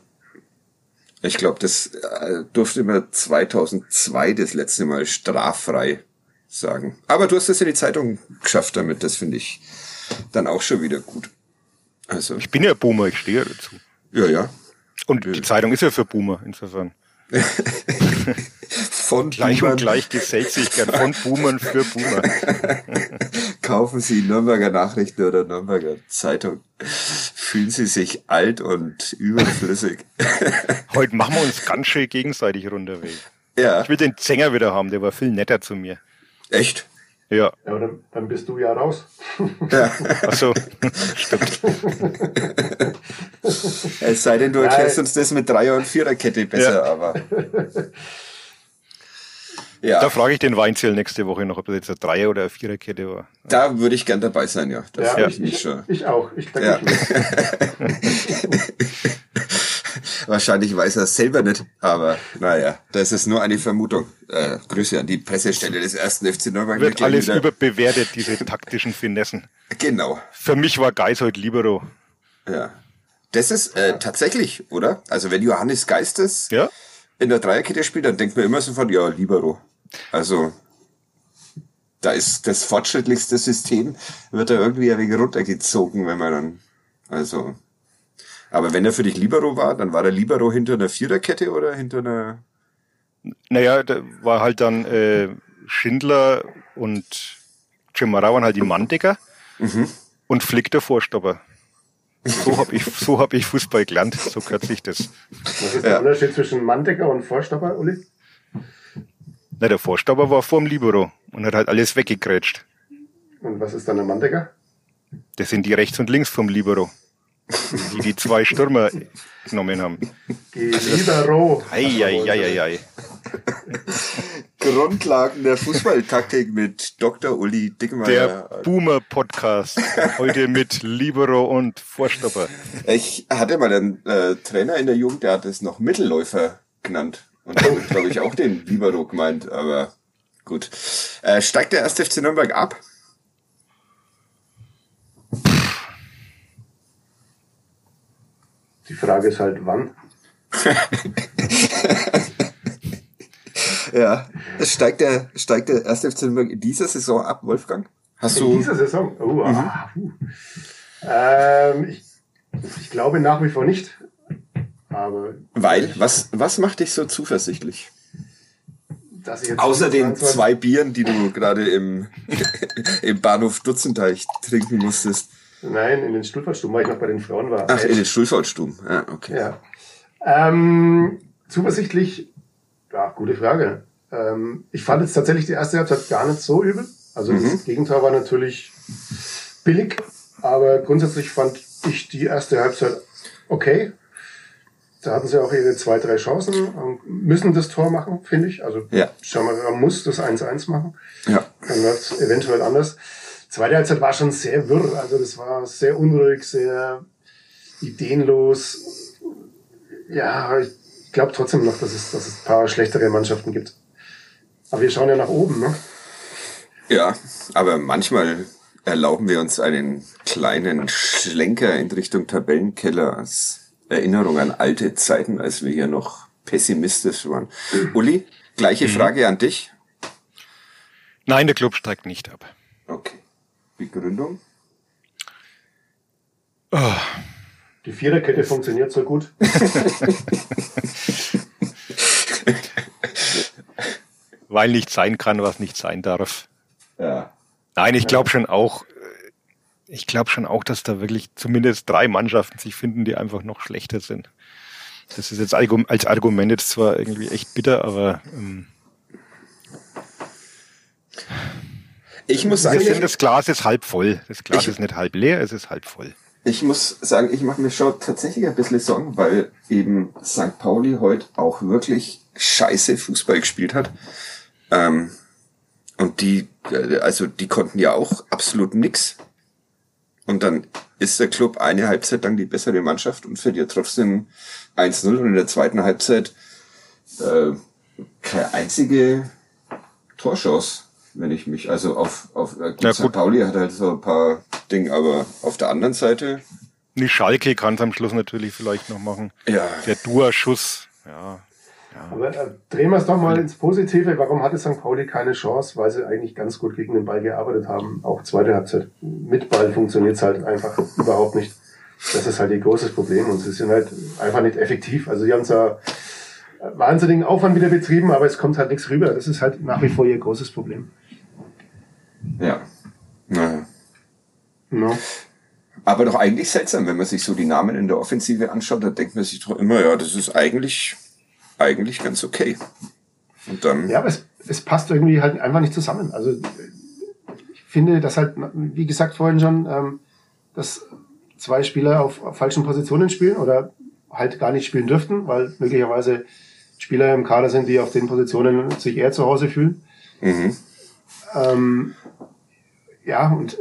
Ich glaube, das äh, durfte man 2002 das letzte Mal straffrei sagen. Aber du hast das in die Zeitung geschafft damit. Das finde ich dann auch schon wieder gut. Also, Ich bin ja Boomer, ich stehe ja dazu. ja, ja. Und die Zeitung ist ja für Boomer, insofern. Von Gleich Boomern und gleich gern von Boomern für Boomer. kaufen Sie Nürnberger Nachrichten oder Nürnberger Zeitung. Fühlen Sie sich alt und überflüssig. Heute machen wir uns ganz schön gegenseitig runter. Weg. Ja. Ich will den Zänger wieder haben, der war viel netter zu mir. Echt? Ja. Ja, aber dann, dann bist du ja raus. Ja. Ach so, stimmt. Es sei denn, du Nein. erklärst uns das mit Dreier- und Viererkette besser, Ja. aber. Ja, Da frage ich den Weinzel nächste Woche noch, ob das jetzt eine Dreier- oder eine Viererkette war. da würde ich gern dabei sein, ja. Das Ja, ich, ich mich ich, schon. ich auch. Ich denke, Ja. Wahrscheinlich weiß er es selber nicht, aber naja, das ist nur eine Vermutung. Äh, Grüße an die Pressestelle des ersten FC Nürnberg. Wird alles wieder- überbewertet, diese taktischen Finessen. Genau, Für mich war Geis heute Libero. ja. Das ist äh, tatsächlich, oder? Also wenn Johannes Geistes Ja? in der Dreierkette spielt, dann denkt man immer sofort, ja, Libero. Also da ist das fortschrittlichste System, wird da irgendwie ein wenig runtergezogen, wenn man dann, also, aber wenn er für dich Libero war, dann war der Libero hinter einer Viererkette oder hinter einer, Naja, da war halt dann äh, Schindler und Jim Mara waren halt die Manndecker und Flick der Vorstopper. So hab ich, so hab ich Fußball gelernt, so kürzt sich das. Was ist der Unterschied zwischen Manndecker und Vorstopper, Uli? Na, der Vorstopper war vorm Libero und hat halt alles weggegrätscht. Und was ist dann ein Manndecker? Das sind die rechts und links vom Libero, die die zwei Stürmer genommen haben. Libero. Eieieiei. Grundlagen der Fußballtaktik mit Dr. Uli Der Dickmeyer. Boomer-Podcast. Heute mit Libero und Vorstopper. Ich hatte mal einen äh, Trainer in der Jugend, der hat es noch Mittelläufer genannt. Und damit glaube ich auch den Libero gemeint, aber gut. Äh, steigt der erste FC Nürnberg ab? Die Frage ist halt, wann? Ja. Steigt der, steigt der erste FC Nürnberg in dieser Saison ab, Wolfgang? Hast In du, dieser Saison? Oh, ah, puh. ähm, ich, ich glaube nach wie vor nicht. Aber weil, was, was macht dich so zuversichtlich? dass ich jetzt Außer den 22 zwei Bieren, die du gerade im, im Bahnhof Dutzenteich trinken musstest. Nein, in den Stuhlfahrtstuben, weil ich noch bei den Frauen war. Ach, in den Schulfahrtstuben. Ah, okay. Ja. Ähm, zuversichtlich, ja, gute Frage. Ähm, ich fand jetzt tatsächlich die erste Halbzeit gar nicht so übel. Also das Gegenteil war natürlich billig, aber grundsätzlich fand ich die erste Halbzeit okay. Da hatten sie auch ihre zwei, drei Chancen und müssen das Tor machen, finde ich. Also Ja. Schamara muss das 1-1 machen. Ja. Dann wird es eventuell anders. Zweite Halbzeit war schon sehr wirr. Also das war sehr unruhig, sehr ideenlos. Ja, ich glaube trotzdem noch, dass es, dass es ein paar schlechtere Mannschaften gibt. Aber wir schauen ja nach oben, ne? Ja, aber manchmal erlauben wir uns einen kleinen Schlenker in Richtung Tabellenkeller als Erinnerung an alte Zeiten, als wir hier noch pessimistisch waren. Uli, gleiche Frage an dich. Nein, der Club steigt nicht ab. Okay. Begründung? Die Viererkette funktioniert so gut. Weil nicht sein kann, was nicht sein darf. Ja. Nein, ich glaube schon auch, ich glaube schon auch, dass da wirklich zumindest drei Mannschaften sich finden, die einfach noch schlechter sind. Das ist jetzt als Argument jetzt zwar irgendwie echt bitter, aber ähm, Ich muss wir sagen, sind, das Glas ist halb voll. Das Glas Ich- ist nicht halb leer, es ist halb voll. Ich muss sagen, ich mache mir schon tatsächlich ein bisschen Sorgen, weil eben St. Pauli heute auch wirklich scheiße Fußball gespielt hat. Ähm, und die, äh, also die konnten ja auch absolut nix. Und dann ist der Club eine Halbzeit lang die bessere Mannschaft und verliert trotzdem 1-0 und in der zweiten Halbzeit äh, keine einzige Torchance, wenn ich mich, also auf, auf äh, Ja, St. gut. Pauli hat halt so ein paar Dinge, aber auf der anderen Seite Die Schalke kann es am Schluss natürlich vielleicht noch machen. Ja. Der Dua-Schuss, ja. Aber äh, drehen wir es doch mal ins Positive. Warum hatte St. Pauli keine Chance? Weil sie eigentlich ganz gut gegen den Ball gearbeitet haben. Auch zweite Halbzeit. Mit Ball funktioniert es halt einfach überhaupt nicht. Das ist halt ihr großes Problem. Und sie sind halt einfach nicht effektiv. Also sie haben zwar wahnsinnigen Aufwand wieder betrieben, aber es kommt halt nichts rüber. Das ist halt nach wie vor ihr großes Problem. Ja. Naja. No. Aber doch eigentlich seltsam, wenn man sich so die Namen in der Offensive anschaut, da denkt man sich doch immer, ja, das ist eigentlich, eigentlich ganz okay. Und dann. Ja, aber es, es passt irgendwie halt einfach nicht zusammen. Also ich finde, dass halt, wie gesagt vorhin schon, ähm, dass zwei Spieler auf, auf falschen Positionen spielen oder halt gar nicht spielen dürften, weil möglicherweise Spieler im Kader sind, die auf den Positionen sich eher zu Hause fühlen. Mhm. Ähm, ja, und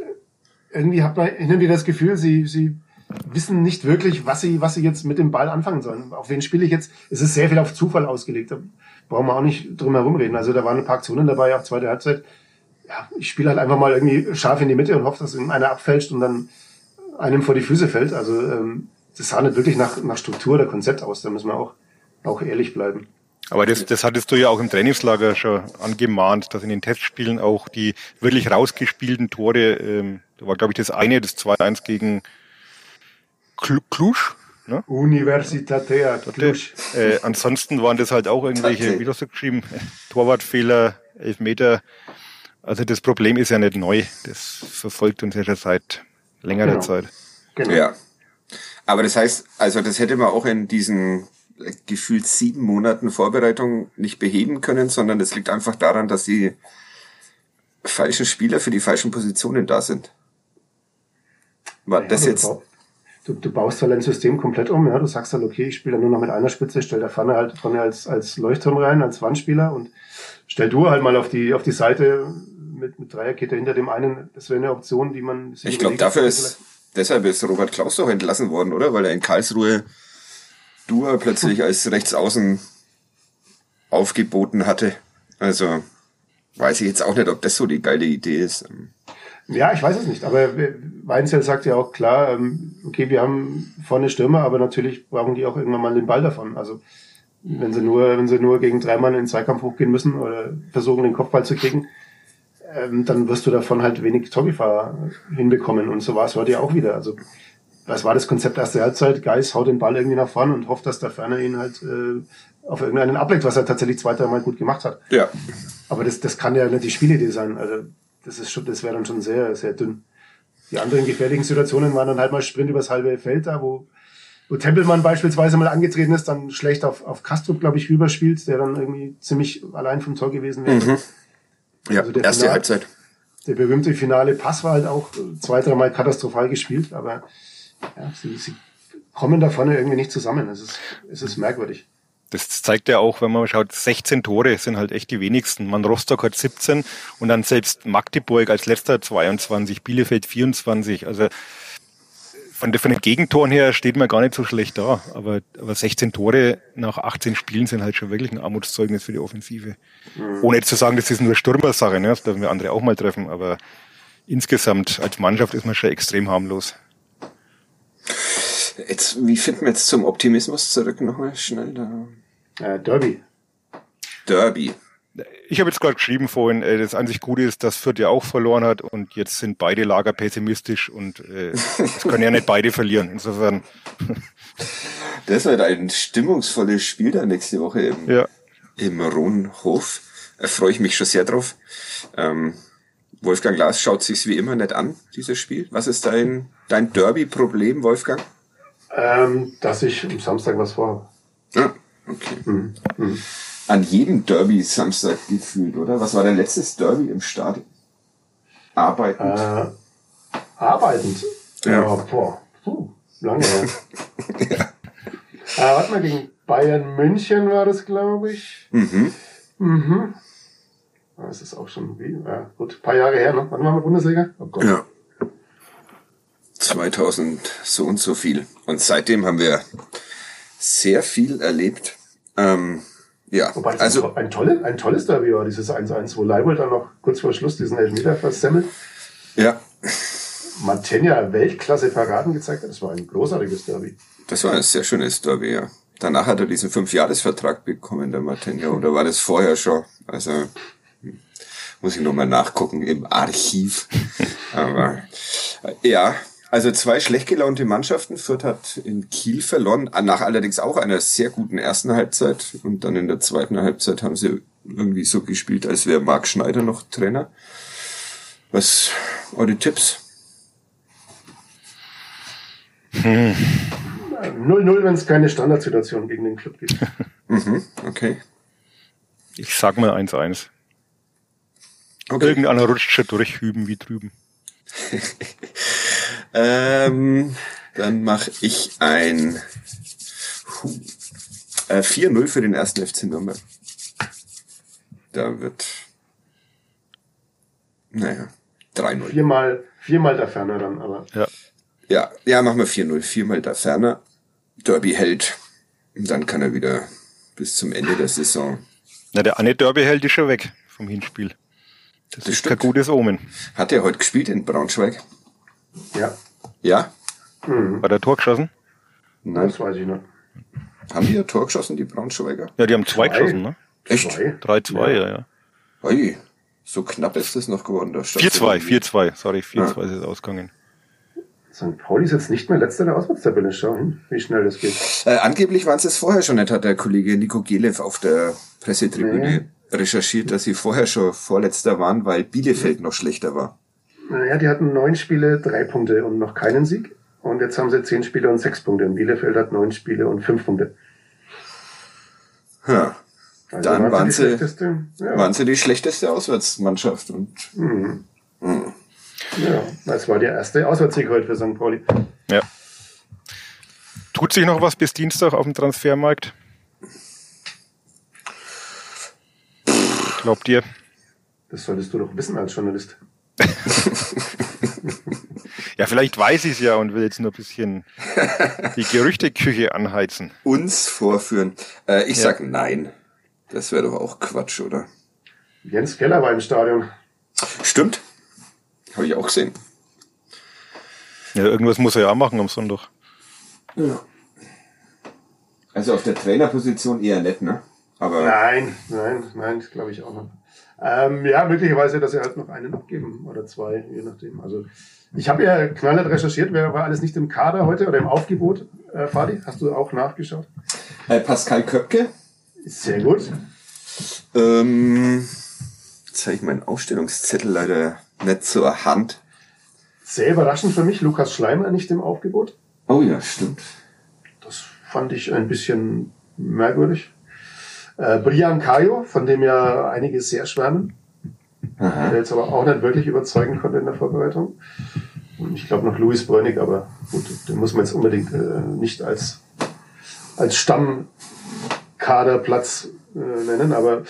irgendwie hat man irgendwie das Gefühl, sie, sie wissen nicht wirklich, was sie, was sie jetzt mit dem Ball anfangen sollen. Auf wen spiele ich jetzt? Es ist sehr viel auf Zufall ausgelegt. Da brauchen wir auch nicht drum herum reden. Also da waren ein paar Aktionen dabei, auch zweite Halbzeit. Ja, ich spiele halt einfach mal irgendwie scharf in die Mitte und hoffe, dass einer abfälscht und dann einem vor die Füße fällt. Also ähm, das sah nicht wirklich nach, nach Struktur oder Konzept aus. Da müssen wir auch, auch ehrlich bleiben. Aber das, das hattest du ja auch im Trainingslager schon angemahnt, dass in den Testspielen auch die wirklich rausgespielten Tore, ähm, da war glaube ich das eine, das 2-1 gegen Cluj, ne? Universitatea Cluj. Äh, ansonsten waren das halt auch irgendwelche, wie hast du geschrieben, Torwartfehler, Elfmeter. Also das Problem ist ja nicht neu. Das verfolgt uns ja schon seit längerer genau. Zeit. Genau. Ja. Aber das heißt, also das hätte man auch in diesen gefühlt sieben Monaten Vorbereitung nicht beheben können, sondern das liegt einfach daran, dass die falschen Spieler für die falschen Positionen da sind. War ja, das jetzt. Du, du baust halt ein System komplett um, ja. Du sagst halt, okay, ich spiele nur noch mit einer Spitze, stell der Pfanne halt vorne als, als Leuchtturm rein, als Wandspieler und stell du halt mal auf die, auf die Seite mit, mit Dreierkette hinter dem einen. Das wäre eine Option, die man sich Ich glaube, dafür ist, deshalb ist Robert Klaus doch entlassen worden, oder? Weil er in Karlsruhe Dua plötzlich als Rechtsaußen aufgeboten hatte. Also weiß ich jetzt auch nicht, ob das so die geile Idee ist. Ja, ich weiß es nicht. Aber Weinzel sagt ja auch klar, ähm, okay, wir haben vorne Stürmer, aber natürlich brauchen die auch irgendwann mal den Ball davon. Also wenn sie nur, wenn sie nur gegen drei Mann in den Zweikampf hochgehen müssen oder versuchen, den Kopfball zu kriegen, ähm, dann wirst du davon halt wenig Torgefahr hinbekommen. Und so war es heute ja auch wieder. Also das war das Konzept erste Halbzeit. Geis haut den Ball irgendwie nach vorne und hofft, dass der Ferner ihn halt äh, auf irgendeinen ableckt, was er tatsächlich zwei, dreimal gut gemacht hat. Ja. Aber das, das kann ja nicht die Spielidee sein. Also das ist schon, das wäre dann schon sehr, sehr dünn. Die anderen gefährlichen Situationen waren dann halt mal Sprint übers halbe Feld da, wo, wo Tempelmann beispielsweise mal angetreten ist, dann schlecht auf, auf Kastrup, glaube ich, rüberspielt, der dann irgendwie ziemlich allein vom Tor gewesen wäre. Mhm. Ja, also erste Halbzeit. Der berühmte finale Pass war halt auch zwei, dreimal katastrophal gespielt, aber ja, sie, sie kommen da vorne irgendwie nicht zusammen. Es ist, es ist merkwürdig. Das zeigt ja auch, wenn man schaut, 16 Tore sind halt echt die wenigsten. Man Rostock hat 17 und dann selbst Magdeburg als letzter 22, Bielefeld 24. Also von, von den Gegentoren her steht man gar nicht so schlecht da. Aber, aber 16 Tore nach 18 Spielen sind halt schon wirklich ein Armutszeugnis für die Offensive. Mhm. Ohne jetzt zu sagen, das ist nur Stürmersache, ne? das dürfen wir andere auch mal treffen. Aber insgesamt als Mannschaft ist man schon extrem harmlos. Jetzt, wie finden wir jetzt zum Optimismus zurück nochmal schnell da? Äh, Derby. Derby. Ich habe jetzt gerade geschrieben vorhin, äh, das einzig Gute ist, dass Fürth ja auch verloren hat und jetzt sind beide Lager pessimistisch und äh, es können ja nicht beide verlieren. Insofern. Das wird ein stimmungsvolles Spiel da nächste Woche im, ja. im Rohnhof. Da freue ich mich schon sehr drauf. Ähm, Wolfgang Glas schaut sich's wie immer nicht an, dieses Spiel. Was ist dein, dein Derby-Problem, Wolfgang? Ähm, dass ich am Samstag was vorhabe. Ja, okay. Mhm. Mhm. An jedem Derby Samstag gefühlt, oder? Was war dein letztes Derby im Stadion? Arbeitend. Äh, arbeitend. Ja. ja boah. Puh, lange her. ja. Äh, warte mal, gegen Bayern München war das, glaube ich. Mhm. Mhm. Das ist auch schon wie, ja, gut, ein paar Jahre her, ne? Wann waren wir Bundesliga? Oh Gott. Ja. 2000 so und so viel. Und seitdem haben wir sehr viel erlebt. Ähm, ja, Wobei also ein, tolle, ein tolles Derby war dieses 1-1, wo Leibold dann noch kurz vor Schluss diesen Elfmeter versemmelt. Ja. Mantegna Weltklasse Paraden gezeigt hat. Das war ein großartiges Derby. Das war ein sehr schönes Derby, ja. Danach hat er diesen Fünfjahresvertrag bekommen, der Martenja. Oder war das vorher schon? Also hm, muss ich nochmal nachgucken im Archiv. Aber ja, also zwei schlecht gelaunte Mannschaften. Fürth hat in Kiel verloren, nach allerdings auch einer sehr guten ersten Halbzeit. Und dann in der zweiten Halbzeit haben sie irgendwie so gespielt, als wäre Marc Schneider noch Trainer. Was eure Tipps? 0-0, wenn es keine Standardsituation gegen den Club gibt. Mhm, okay. Ich sag mal 1-1. okay. Irgendeiner rutscht schon durch, hüben wie drüben. Ähm, dann mache ich ein Huh. äh, 4-0 für den ersten FC Nürnberg. Da wird, naja, 3-0. Viermal, viermal der Ferner dann, aber Ja. Ja, ja, machen wir 4-0. Viermal da ferner. Derby hält. Und dann kann er wieder bis zum Ende der Saison. Na, der eine Derby hält ist schon weg vom Hinspiel. Das, ist stimmt. kein gutes Omen. Hat er heute gespielt in Braunschweig? Ja, Ja? War der Tor geschossen? Nein. das weiß ich noch. Haben die ein Tor geschossen, die Braunschweiger? Ja, die haben zwei, Zwei. geschossen, ne? Echt? Zwei. 3-2, ja, ja. Ui, so knapp ist das noch geworden. Da stand 4-2, so- 4-2, sorry, 4-2 ist es ausgegangen. St. Pauli ist jetzt nicht mehr letzter der Auswärtstabelle. Schau hin, wie schnell das geht. Äh, angeblich waren sie es vorher schon nicht, hat der Kollege Nico Gelev auf der Pressetribüne recherchiert, dass sie vorher schon Vorletzter waren, weil Bielefeld noch schlechter war. Naja, die hatten neun Spiele, drei Punkte und noch keinen Sieg. Und jetzt haben sie zehn Spiele und sechs Punkte. Und Bielefeld hat neun Spiele und fünf Punkte. Ja. Also Dann waren sie- schlechteste. Ja, Waren sie die schlechteste Auswärtsmannschaft. Und ja, das war der erste Auswärtssieg heute für St. Pauli. Ja. Tut sich noch was bis Dienstag auf dem Transfermarkt? Glaubt ihr? Das solltest du doch wissen als Journalist. Ja, vielleicht weiß ich es ja und will jetzt nur ein bisschen die Gerüchteküche anheizen. uns vorführen. Äh, ich Ja. sag nein. Das wäre doch auch Quatsch, oder? Jens Keller war im Stadion. Stimmt. Habe ich auch gesehen. Ja, irgendwas muss er ja auch machen am Sonntag. Ja. Also auf der Trainerposition eher nett, ne? Aber Nein, nein, nein, glaube ich auch noch. Ähm, ja, möglicherweise, dass sie halt noch einen abgeben oder zwei, je nachdem. Also ich habe ja knallhart recherchiert, wer war alles nicht im Kader heute oder im Aufgebot. Äh, Fadi, hast du auch nachgeschaut? äh, Pascal Köpke. Sehr gut. Ähm, jetzt habe ich meinen Aufstellungszettel leider nicht zur Hand. Sehr überraschend für mich, Lukas Schleimer nicht im Aufgebot. Oh ja, stimmt. Das fand ich ein bisschen merkwürdig. Äh, Brian Kayo, von dem ja einige sehr schwärmen, der jetzt aber auch nicht wirklich überzeugen konnte in der Vorbereitung. Und ich glaube noch Luis Bräunig, aber gut, den muss man jetzt unbedingt äh, nicht als, als Stammkaderplatz äh, nennen, aber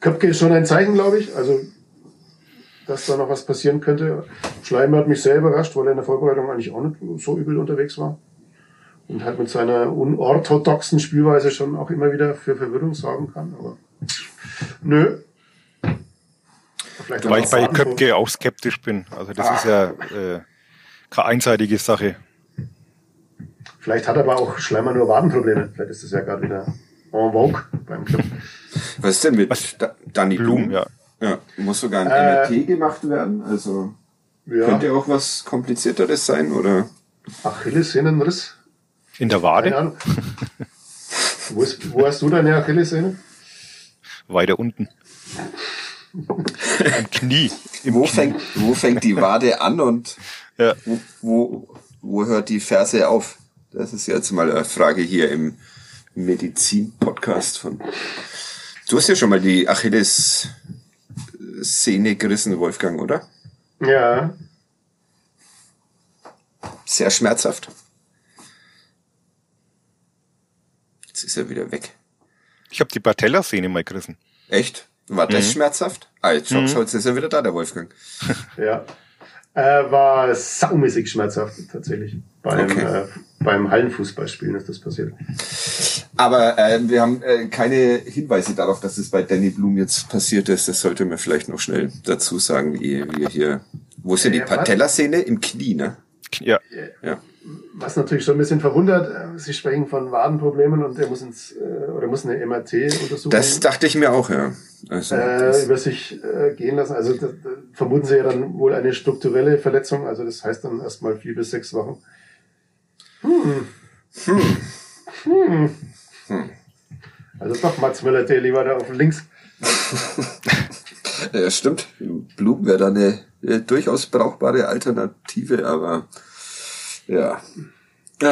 Köpke ist schon ein Zeichen, glaube ich. Also, dass da noch was passieren könnte. Schleimer hat mich sehr überrascht, weil er in der Vorbereitung eigentlich auch nicht so übel unterwegs war. Und halt mit seiner unorthodoxen Spielweise schon auch immer wieder für Verwirrung sorgen kann. Aber nö. Vielleicht Weil auch ich bei Köpke auch skeptisch bin. Also das ist ja äh, keine einseitige Sache. Vielleicht hat aber auch Schleimer nur Wadenprobleme. Vielleicht ist das ja gerade wieder en vogue beim Club. Was ist denn mit Was? da Danny Blum? Blum, ja. ja. Muss sogar ein Äh, MRT gemacht werden. Also Ja, könnte auch was komplizierteres sein, oder? Achillessehnenriss. In der Wade, wo, ist, wo hast du deine Achillessehne? weiter unten. Im Knie. Im Wo Knie. fängt, wo fängt die Wade an und Ja. wo, wo, wo hört die Ferse auf? Das ist jetzt mal eine Frage hier im Medizin-Podcast von. Du hast ja schon mal die Achilles-Szene gerissen, Wolfgang, oder? Ja, Sehr schmerzhaft. Jetzt ist er wieder weg. Ich habe die Patellasehne mal gerissen. Echt? War das schmerzhaft? Ah, jetzt, mhm. jetzt ist er wieder da, der Wolfgang. ja. Äh, war saumäßig schmerzhaft tatsächlich. Beim, Okay. äh, beim Hallenfußballspielen ist das passiert. Aber äh, wir haben äh, keine Hinweise darauf, dass es bei Danny Blum jetzt passiert ist. Das sollte man vielleicht noch schnell dazu sagen, wie wir hier. Wo ist denn die Ja, was? Patellasehne? Im Knie, ne? Ja, Ja. Was natürlich schon ein bisschen verwundert, äh, Sie sprechen von Wadenproblemen und er muss ins äh, oder muss eine MRT-Untersuchung Das dachte ich mir auch, ja. Also, äh, das, über sich äh, gehen lassen. Also da, da vermuten Sie ja dann wohl eine strukturelle Verletzung. Also das heißt dann erstmal vier bis sechs Wochen. Hm. Hm. Also doch Mats Möller, lieber da auf links. ja, stimmt. Blum wäre da eine äh, durchaus brauchbare Alternative, aber Ja. Äh,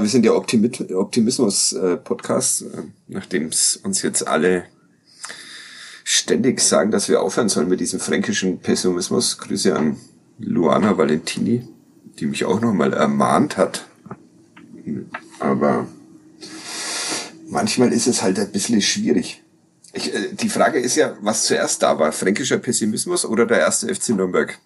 wir sind ja Optimit Optimismus-Podcast, äh, nachdem es uns jetzt alle ständig sagen, dass wir aufhören sollen mit diesem fränkischen Pessimismus. Grüße an Luana Valentini, die mich auch nochmal ermahnt hat. Aber manchmal ist es halt ein bisschen schwierig. Ich, äh, die Frage ist ja, was zuerst da war, fränkischer Pessimismus oder der erste FC Nürnberg?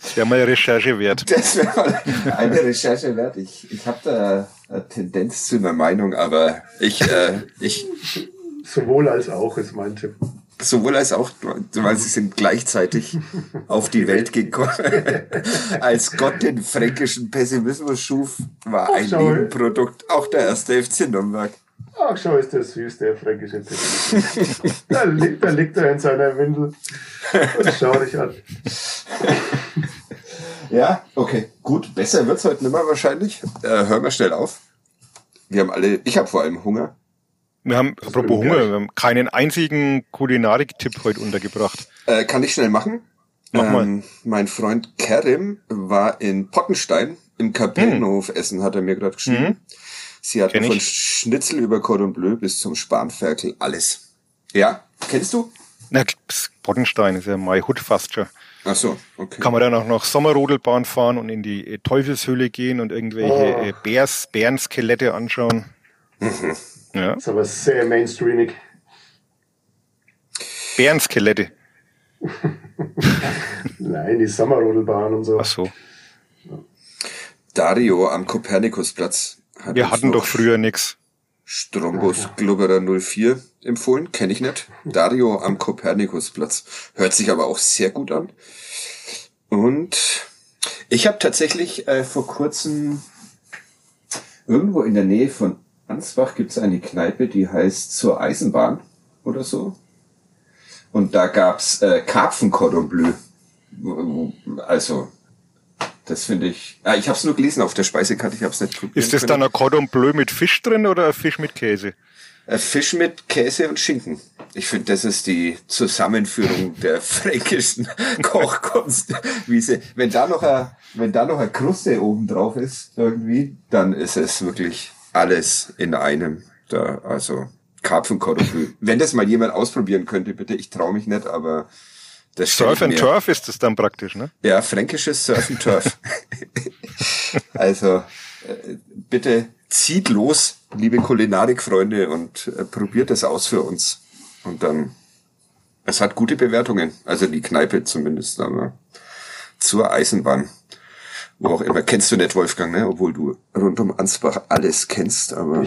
Das wäre mal eine Recherche wert. Das wäre mal eine Recherche wert. Ich, ich habe da eine Tendenz zu einer Meinung, aber ich, äh, ich Sowohl als auch ist mein Tipp. sowohl als auch, weil sie sind gleichzeitig auf die Welt gekommen. Als Gott den fränkischen Pessimismus schuf, war ein. Nebenprodukt auch der erste FC Nürnberg. Ach, schau, ist der süß, der fränkische da, liegt, da liegt er in seiner Windel und schau dich an. Ja, okay, gut. Besser wird's heute nimmer wahrscheinlich. Äh, hören wir schnell auf. Wir haben alle, ich habe vor allem Hunger. Wir haben, apropos bin Hunger, gleich. wir haben keinen einzigen Kulinarik-Tipp heute untergebracht. Äh, kann ich schnell machen? Mach mal. Ähm, mein Freund Kerim war in Pottenstein im Kapellenhof essen, hat er mir gerade geschrieben. Sie hatten. Kenn von. Schnitzel über Cordon Bleu bis zum Spanferkel alles. Ja, kennst du? Na, das Pottenstein ist ja My Hood fast schon. Ach so, okay. Kann man dann auch noch Sommerrodelbahn fahren und in die äh, Teufelshöhle gehen und irgendwelche Oh. äh, Bärs, Bärenskelette anschauen. Mhm. Ja, ist aber sehr mainstreamig. Bärenskelette. Nein, die Sommerrodelbahn und so. Ach so. Dario am Kopernikusplatz. Hat Wir hatten doch früher nix. Strombus Glubberer 04 empfohlen, kenne ich nicht. Dario am Kopernikusplatz. Hört sich aber auch sehr gut an. Und ich habe tatsächlich äh, vor kurzem irgendwo in der Nähe von Ansbach gibt's eine Kneipe, die heißt zur Eisenbahn oder so. Und da gab's äh, Karpfen Cordon Bleu. Also, das finde ich. Ah, ich habe es nur gelesen auf der Speisekarte, ich habe es nicht probieren Ist das können. dann ein Cordon Bleu mit Fisch drin oder ein Fisch mit Käse? Äh, Fisch mit Käse und Schinken. Ich finde, das ist die Zusammenführung der fränkischen Kochkunst. Wenn da noch ein, wenn da noch eine Kruste oben drauf ist, irgendwie, dann ist es wirklich alles in einem. Da, also, Karpfenkordon. wenn das mal jemand ausprobieren könnte, bitte, ich traue mich nicht, aber das Surf ich and Turf ist das dann praktisch, ne? ja, fränkisches Surf and Turf. also äh, bitte zieht los, liebe Kulinarikfreunde, und äh, probiert es aus für uns. Und dann, es hat gute Bewertungen, also die Kneipe zumindest, aber zur Eisenbahn. Wo auch immer, kennst du nicht, Wolfgang, ne? Obwohl du rund um Ansbach alles kennst, aber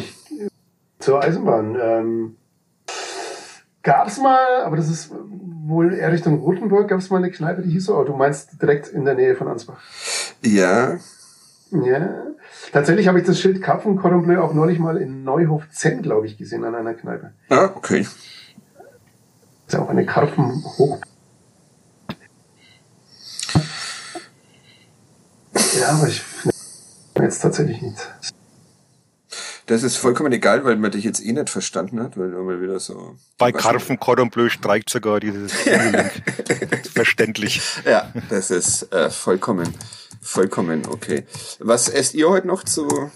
Zur Eisenbahn. Ähm, gab's mal, aber das ist wohl eher Richtung Rotenburg, gab's mal eine Kneipe, die hieß so, aber du meinst direkt in der Nähe von Ansbach. ja, Ja. Tatsächlich habe ich das Schild Karpfen Cordon Bleu auch neulich mal in Neuhof Zenn, glaube ich, gesehen an einer Kneipe. ah, okay. Das ist ja auch eine Karpfen hoch. Ja, aber ich jetzt tatsächlich nicht. Das ist vollkommen egal, weil man dich jetzt eh nicht verstanden hat, weil du mal wieder so. Bei Karpfen Cordon Bleu streikt sogar dieses. Verständlich. Ja, das ist äh, vollkommen, vollkommen okay. Was esst ihr heute noch zu,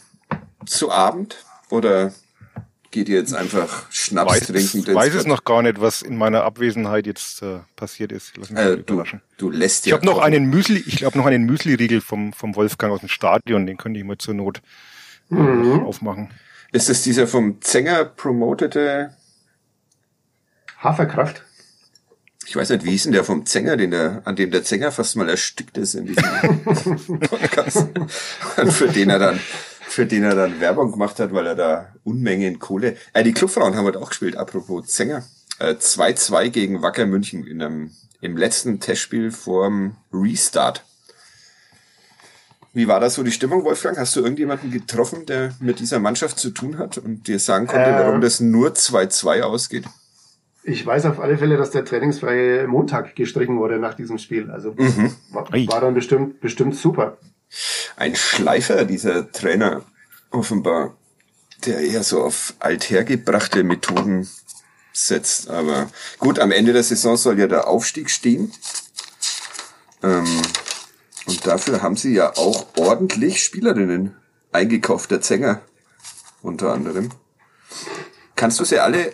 zu Abend? Oder geht ihr jetzt einfach Schnaps Weiß, trinken? es, weiß es noch gar nicht, was in meiner Abwesenheit jetzt äh, passiert ist. Lass mich Äh, du, du lässt Ich ja habe noch einen Müsli, ich glaube noch einen Müsli-Riegel vom, vom Wolfgang aus dem Stadion, den könnte ich mal zur Not Mhm. aufmachen. Ist das dieser vom Zenger promotete, Haferkraft. ich weiß nicht, wie hieß denn der vom Zenger, den der, an dem der Zenger fast mal erstickt ist in diesem Podcast. Und für den er dann, für den er dann Werbung gemacht hat, weil er da Unmengen Kohle. Äh, die Clubfrauen haben heute auch gespielt, apropos Zenger. Äh, 2-2 gegen Wacker München in einem, im letzten Testspiel vorm Restart. Wie war das so die Stimmung, Wolfgang? Hast du irgendjemanden getroffen, der mit dieser Mannschaft zu tun hat und dir sagen konnte, Äh. warum das nur 2-2 ausgeht? Ich weiß auf alle Fälle, dass der trainingsfreie Montag gestrichen wurde nach diesem Spiel. Also war, Ei. war dann bestimmt, bestimmt super. ein Schleifer, dieser Trainer, offenbar, der eher so auf althergebrachte Methoden setzt. Aber gut, am Ende der Saison soll ja der Aufstieg stehen. Ähm, Und dafür haben sie ja auch ordentlich Spielerinnen eingekauft, der Zänger unter anderem. Kannst du sie alle,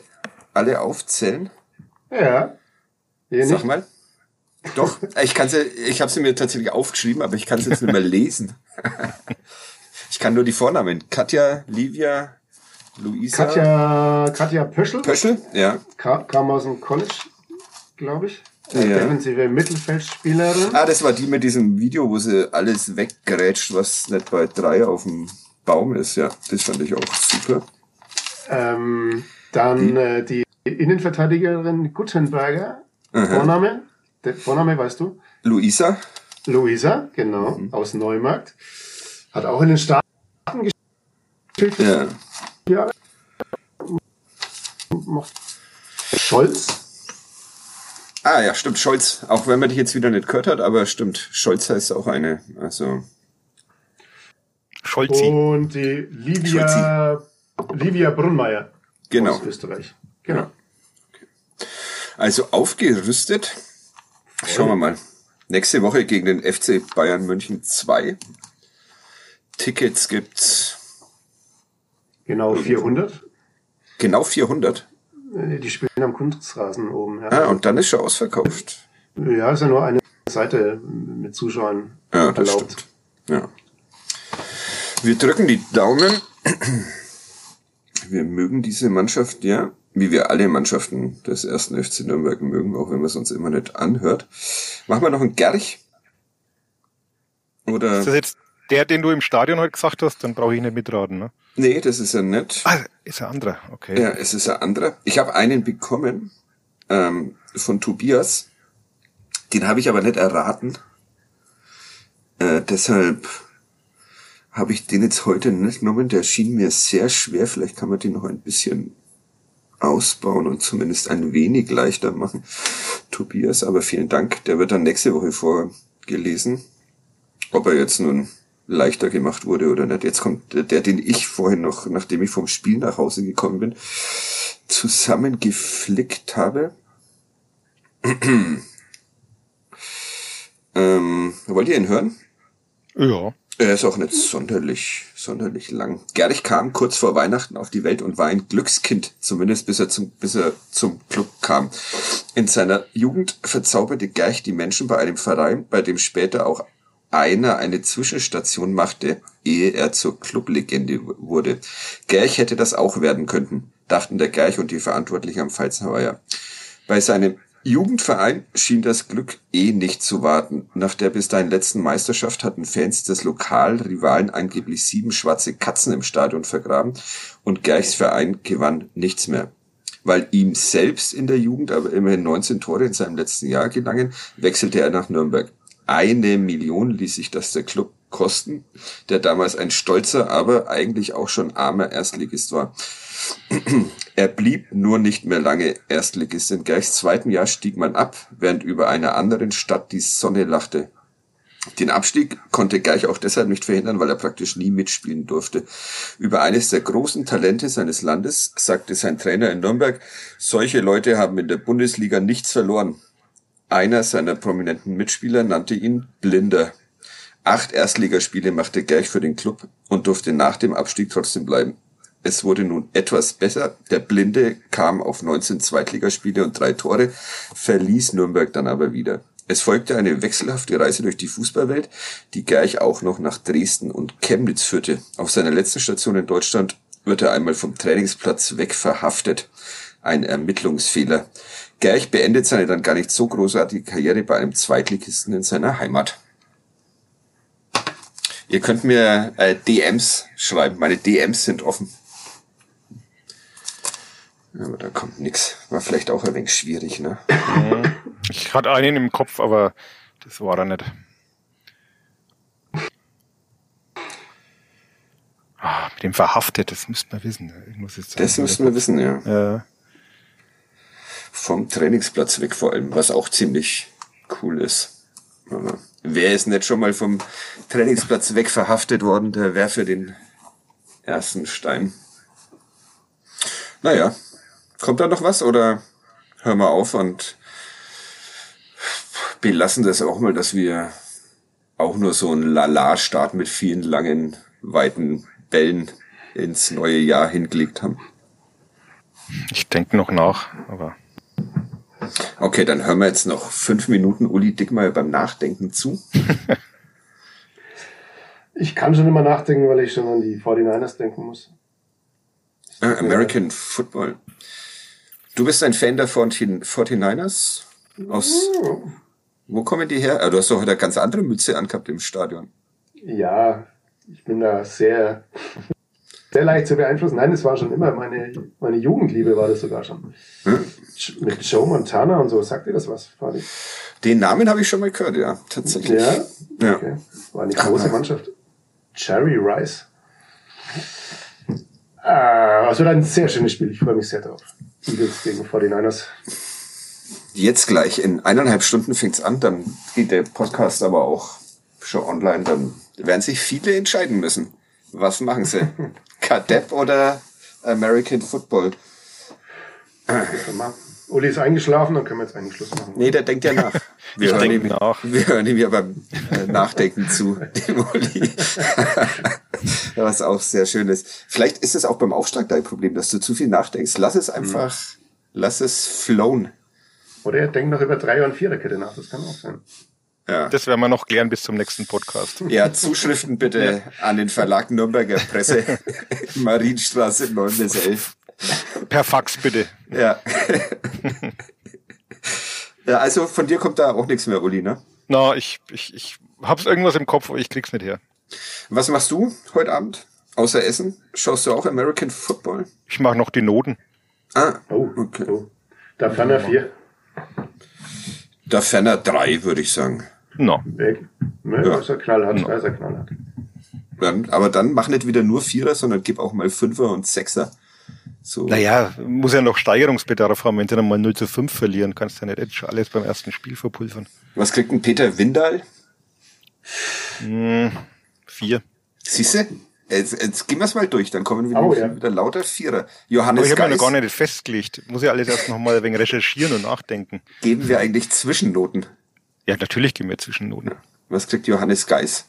alle aufzählen? Ja. Hier Sag nicht. mal. Doch, ich kann sie, ich habe sie mir tatsächlich aufgeschrieben, aber ich kann sie jetzt nicht mehr lesen. Ich kann nur die Vornamen. Katja, Livia, Luisa. Katja, Katja Pöschel Pöschel, ja. ka- kam aus dem College, glaube ich. Ja. Defensive Mittelfeldspielerin. Ah, das war die mit diesem Video, wo sie alles weggerätscht, was nicht bei drei auf dem Baum ist. Ja, das fand ich auch super. Ähm, dann äh, die Innenverteidigerin Guttenberger. Vorname? Der Vorname weißt du? Luisa, Luisa, genau, aus Neumarkt. Hat auch in den Staaten gespielt. ja. Macht Scholz. Ah ja, stimmt, Scholz. Auch wenn man dich jetzt wieder nicht gehört hat, aber stimmt, Scholz heißt auch eine. Also, Scholzi. Und die Livia, Livia Brunnmeier Genau. aus Österreich. Genau. also aufgerüstet. Schauen wir mal. Nächste Woche gegen den FC Bayern München 2. Tickets gibt's Genau 400. genau 400. Die spielen am Kunstrasen oben. Ja, Ah, und dann ist schon ausverkauft. ja ist ja nur eine Seite mit Zuschauern Ja, das erlaubt. stimmt. Ja. Wir drücken die Daumen. Wir mögen diese Mannschaft, ja, wie wir alle Mannschaften des ersten FC Nürnberg mögen, auch wenn man es uns immer nicht anhört. Machen wir noch einen Gerch? Oder? Ist das jetzt der, den du im Stadion heute gesagt hast? Dann brauche ich nicht mitraten, ne? Nee, das ist ja nett. Ah, ist ein anderer. Okay. Ja, es ist ein anderer. Ich habe einen bekommen ähm, von Tobias. Den habe ich aber nicht erraten. Äh, deshalb habe ich den jetzt heute nicht genommen. Der schien mir sehr schwer. Vielleicht kann man den noch ein bisschen ausbauen und zumindest ein wenig leichter machen. Tobias, aber vielen Dank. Der wird dann nächste Woche vorgelesen. Ob er jetzt nun leichter gemacht wurde oder nicht. Jetzt kommt der, den ich vorhin noch, nachdem ich vom Spiel nach Hause gekommen bin, zusammengeflickt habe. ähm, wollt ihr ihn hören? Ja. Er ist auch nicht sonderlich, sonderlich lang. Gerich kam kurz vor Weihnachten auf die Welt und war ein Glückskind, zumindest bis er zum, bis er zum Club kam. In seiner Jugend verzauberte Gerch die Menschen bei einem Verein, bei dem später auch einer eine Zwischenstation machte, ehe er zur Clublegende wurde. Gerch hätte das auch werden können, dachten der Gerch und die Verantwortlichen am Pfalznerweiher. Bei seinem Jugendverein schien das Glück eh nicht zu warten. Nach der bis dahin letzten Meisterschaft hatten Fans des Lokalrivalen angeblich sieben schwarze Katzen im Stadion vergraben und Gerchs Verein gewann nichts mehr. Weil ihm selbst in der Jugend aber immerhin 19 Tore in seinem letzten Jahr gelangen, wechselte er nach Nürnberg. Eine Million ließ sich das der Club kosten, der damals ein stolzer, aber eigentlich auch schon armer Erstligist war. Er blieb nur nicht mehr lange Erstligist. In Gerchs zweiten Jahr stieg man ab, während über einer anderen Stadt die Sonne lachte. Den Abstieg konnte Gerch auch deshalb nicht verhindern, weil er praktisch nie mitspielen durfte. Über eines der großen Talente seines Landes sagte sein Trainer in Nürnberg, solche Leute haben in der Bundesliga nichts verloren. Einer seiner prominenten Mitspieler nannte ihn Blinder. Acht Erstligaspiele machte Gerch für den Club und durfte nach dem Abstieg trotzdem bleiben. Es wurde nun etwas besser. Der Blinde kam auf 19 Zweitligaspiele und drei Tore, verließ Nürnberg dann aber wieder. Es folgte eine wechselhafte Reise durch die Fußballwelt, die Gerch auch noch nach Dresden und Chemnitz führte. Auf seiner letzten Station in Deutschland wird er einmal vom Trainingsplatz weg verhaftet. Ein Ermittlungsfehler. Gerch beendet seine dann gar nicht so großartige Karriere bei einem Zweitligisten in seiner Heimat. Ihr könnt mir äh, DMs schreiben. Meine DMs sind offen. Aber da kommt nix. War vielleicht auch ein wenig schwierig, ne? Ich hatte einen im Kopf, aber das war er nicht. Ah, mit dem verhaftet, das müsste man wissen. Irgendwas ist Das müssen wir wissen, ja. Ja. Vom Trainingsplatz weg vor allem, was auch ziemlich cool ist. Wer ist nicht schon mal vom Trainingsplatz weg verhaftet worden, der werfe den ersten Stein. Naja, kommt da noch was oder hören wir auf und belassen das auch mal, dass wir auch nur so ein Lala-Start mit vielen langen, weiten Bällen ins neue Jahr hingelegt haben. Ich denke noch nach, aber. Okay, dann hören wir jetzt noch fünf Minuten Uli Dickmeyer beim Nachdenken zu. Ich kann schon immer nachdenken, weil ich schon an die 49ers denken muss. Ah, American Football. Du bist ein Fan der 49ers? Aus, wo kommen die her? Ah, du hast doch heute eine ganz andere Mütze angehabt im Stadion. Ja, ich bin da sehr, sehr leicht zu beeinflussen. Nein, es war schon immer meine, meine Jugendliebe war das sogar schon. Hm? Mit Joe Montana und so. Sagt ihr das was, Fadi? Den Namen habe ich schon mal gehört, ja, tatsächlich. Ja? Ja. Okay. War eine große Mannschaft. Cherry Rice. Ah, es wird ein sehr schönes Spiel. Ich freue mich sehr drauf. Eagles gegen 49ers. Jetzt gleich, in eineinhalb Stunden fängt's an, dann geht der Podcast aber auch schon online, dann werden sich viele entscheiden müssen. Was machen sie? Kadepp oder American Football? Uli ist eingeschlafen, dann können wir jetzt eigentlich Schluss machen. Nee, der denkt ja nach. Wir, Ich hören, ihm, nach. wir hören ihm ja beim Nachdenken zu, dem Uli. Was auch sehr schön ist. Vielleicht ist es auch beim Aufschlag dein Problem, dass du zu viel nachdenkst. Lass es einfach, lass es flown. Oder er denkt noch über Dreier- und Viererkette nach. Das kann auch sein. Ja. Das werden wir noch klären bis zum nächsten Podcast. Ja, Zuschriften bitte an den Verlag Nürnberger Presse, Marienstraße 9 bis 11. Per Fax bitte. Ja. ja, also von dir kommt da auch nichts mehr, Uli, ne? Na, ich, ich, ich hab's irgendwas im Kopf, aber ich krieg's nicht her. Was machst du heute Abend? Außer Essen? Schaust du auch American Football? Ich mache noch die Noten. Ah, Oh, Okay. oh. Da Ferner vier. da ferner drei, würde ich sagen. Na, Weg. Ne, Ja. ist er knallhart. Da ist er knallhart. Dann, aber dann mach nicht wieder nur Vierer, sondern gib auch mal Fünfer und Sechser. So. naja, muss ja noch Steigerungsbedarf haben. Wenn sie dann mal 0 zu 5 verlieren, kannst du ja nicht jetzt schon alles beim ersten Spiel verpulvern. Was kriegt ein Peter Windal? Vier. Siehste? Jetzt, jetzt gehen wir es mal durch, dann kommen wieder, Oh, ja. wieder lauter Vierer. Aber Johannes ich habe mir noch gar nicht festgelegt. Muss ja alles erst noch mal ein wenig recherchieren und nachdenken. geben wir eigentlich Zwischennoten? Ja, natürlich gehen wir Zwischennoten. Was kriegt Johannes Geis?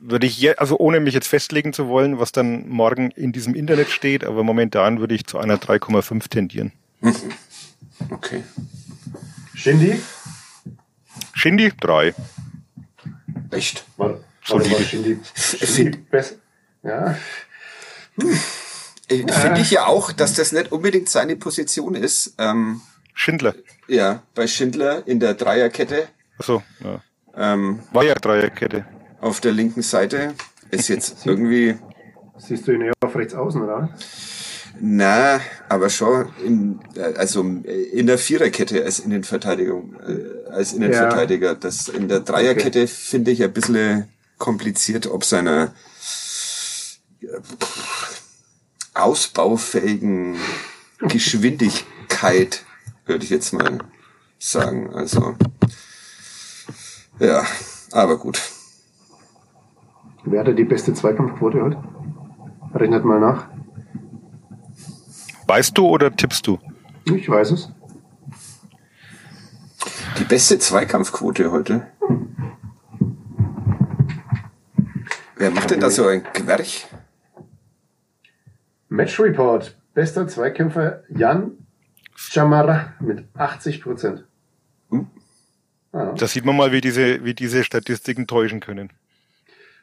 Würde ich je, also ohne mich jetzt festlegen zu wollen, was dann morgen in diesem Internet steht, aber momentan würde ich zu einer 3,5 tendieren. Okay. Shindy? Shindy, drei. Echt? War, Solide. war Shindy, Shindy besser? Ja. Äh, Finde ich ja auch, dass das nicht unbedingt seine Position ist. Ähm, Schindler. Ja, bei Schindler in der Dreierkette Achso, ja. ähm, War ja Dreierkette. auf der linken Seite ist jetzt irgendwie, Siehst du ihn eher auf rechts außen, oder? na, aber schon in, also in der Viererkette als Innenverteidigung, äh, als Innenverteidiger. Das in der Dreierkette finde ich ein bisschen kompliziert, ob seiner äh, ausbaufähigen Geschwindigkeit, würde ich jetzt mal sagen. Also, ja, aber gut. Wer hatte die beste Zweikampfquote heute? Rechnet mal nach. Weißt du oder tippst du? Ich weiß es. Die beste Zweikampfquote heute. Wer macht denn da so ein Gewerch? Match Report. Bester Zweikämpfer Jan Chamara mit 80 Prozent. Hm. Ah. Da sieht man mal, wie diese, wie diese Statistiken täuschen können.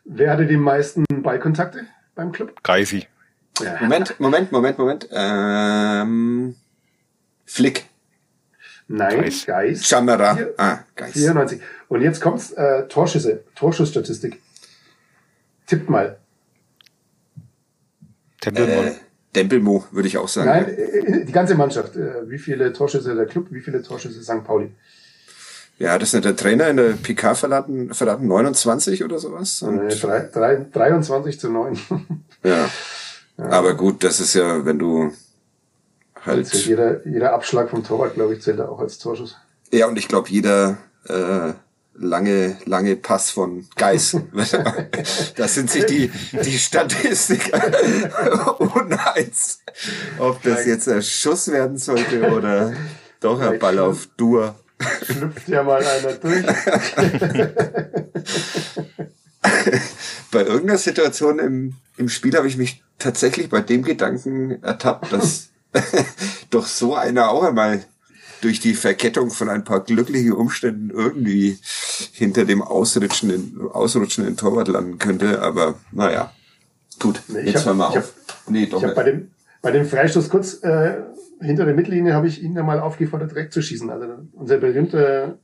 Wer hatte die meisten Ballkontakte beim Club? Geisi. Ja. Moment, Moment, Moment, Moment. Ähm, Flick. Nein, Geis. Geis. Chamara. Vier- Ah, Geist. 94. Und jetzt kommt's, äh, Torschüsse, Torschussstatistik. Tippt mal. Tempelmann. Äh, Dempelmo, würde ich auch sagen. Nein, äh, die ganze Mannschaft. Äh, wie viele Torschüsse der Club, wie viele Torschüsse St. Pauli? Ja, das ist nicht der Trainer in der PK verraten, verraten 29 oder sowas. Und, Äh, drei, drei, 23 zu 9. ja. Aber gut, das ist ja, wenn du Also halt. jeder, jeder Abschlag vom Torwart, glaube ich, zählt da auch als Torschuss. Ja, und ich glaube, jeder äh, lange, lange Pass von Geis. das sind sich die, die Statistiker uneins. Ob das jetzt ein Schuss werden sollte oder doch ein Ball auf Dur. schlüpft ja mal einer durch. bei irgendeiner Situation im, im Spiel habe ich mich tatsächlich bei dem Gedanken ertappt, dass doch so einer auch einmal durch die Verkettung von ein paar glücklichen Umständen irgendwie hinter dem ausrutschenden, ausrutschenden Torwart landen könnte. Aber naja, gut, Nee, jetzt hab- hören wir auf. nee, doch Ich habe bei dem, bei dem Freistoß kurz äh, hinter der Mittellinie habe ich ihn ja mal aufgefordert, direkt zu schießen. Also unser berühmter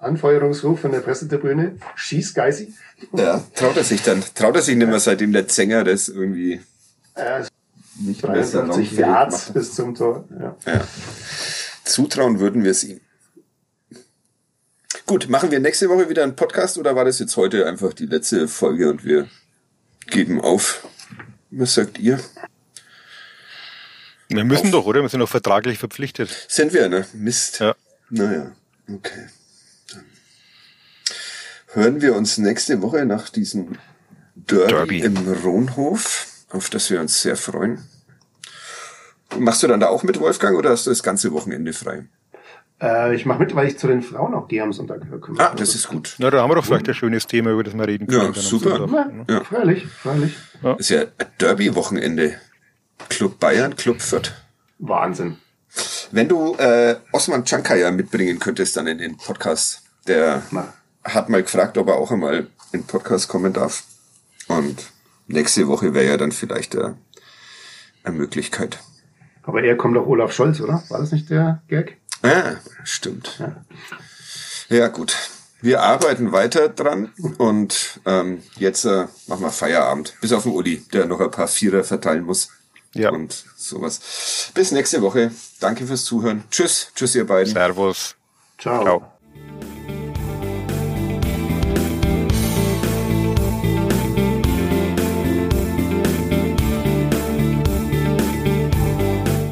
Anfeuerungsruf von der Pressetribüne, schieß Geisi. Ja, traut er sich dann, traut er sich nicht mehr, seitdem der Zänger das irgendwie Äh, nicht mehr 53 salonfähig Yards bis zum Tor. Ja. Ja. Zutrauen würden wir es ihm. Gut, machen wir nächste Woche wieder einen Podcast oder war das jetzt heute einfach die letzte Folge und wir geben auf? Was sagt ihr? Wir müssen doch, oder? Wir sind doch vertraglich verpflichtet. Sind wir, ne? Mist. Ja. Naja, okay. Dann hören wir uns nächste Woche nach diesem Derby, Derby. im Rohnhof, auf das wir uns sehr freuen. Machst du dann da auch mit, Wolfgang, oder hast du das ganze Wochenende frei? Äh, ich mache mit, weil ich zu den Frauen auch gehe am Sonntag. Ah, das ist gut. Na, da haben wir doch vielleicht ein schönes Thema, über das wir reden können. Ja, super. Ja? Ja. Freilich, freilich. Das ist ja ein Derby-Wochenende. Club Bayern, Club Fürth. Wahnsinn. Wenn du äh, Osman Chankaya mitbringen könntest dann in den Podcast, der Na. hat mal gefragt, ob er auch einmal in den Podcast kommen darf. Und nächste Woche wäre ja dann vielleicht äh, eine Möglichkeit. Aber er kommt doch Olaf Scholz, oder? War das nicht der Gag? Ah, stimmt. Ja, gut. Wir arbeiten weiter dran und ähm, jetzt äh, machen wir Feierabend. Bis auf den Uli, der noch ein paar Vierer verteilen muss. Ja. Und sowas. Bis nächste Woche. Danke fürs Zuhören. Tschüss. Tschüss, ihr beiden. Servus. Ciao. Ciao.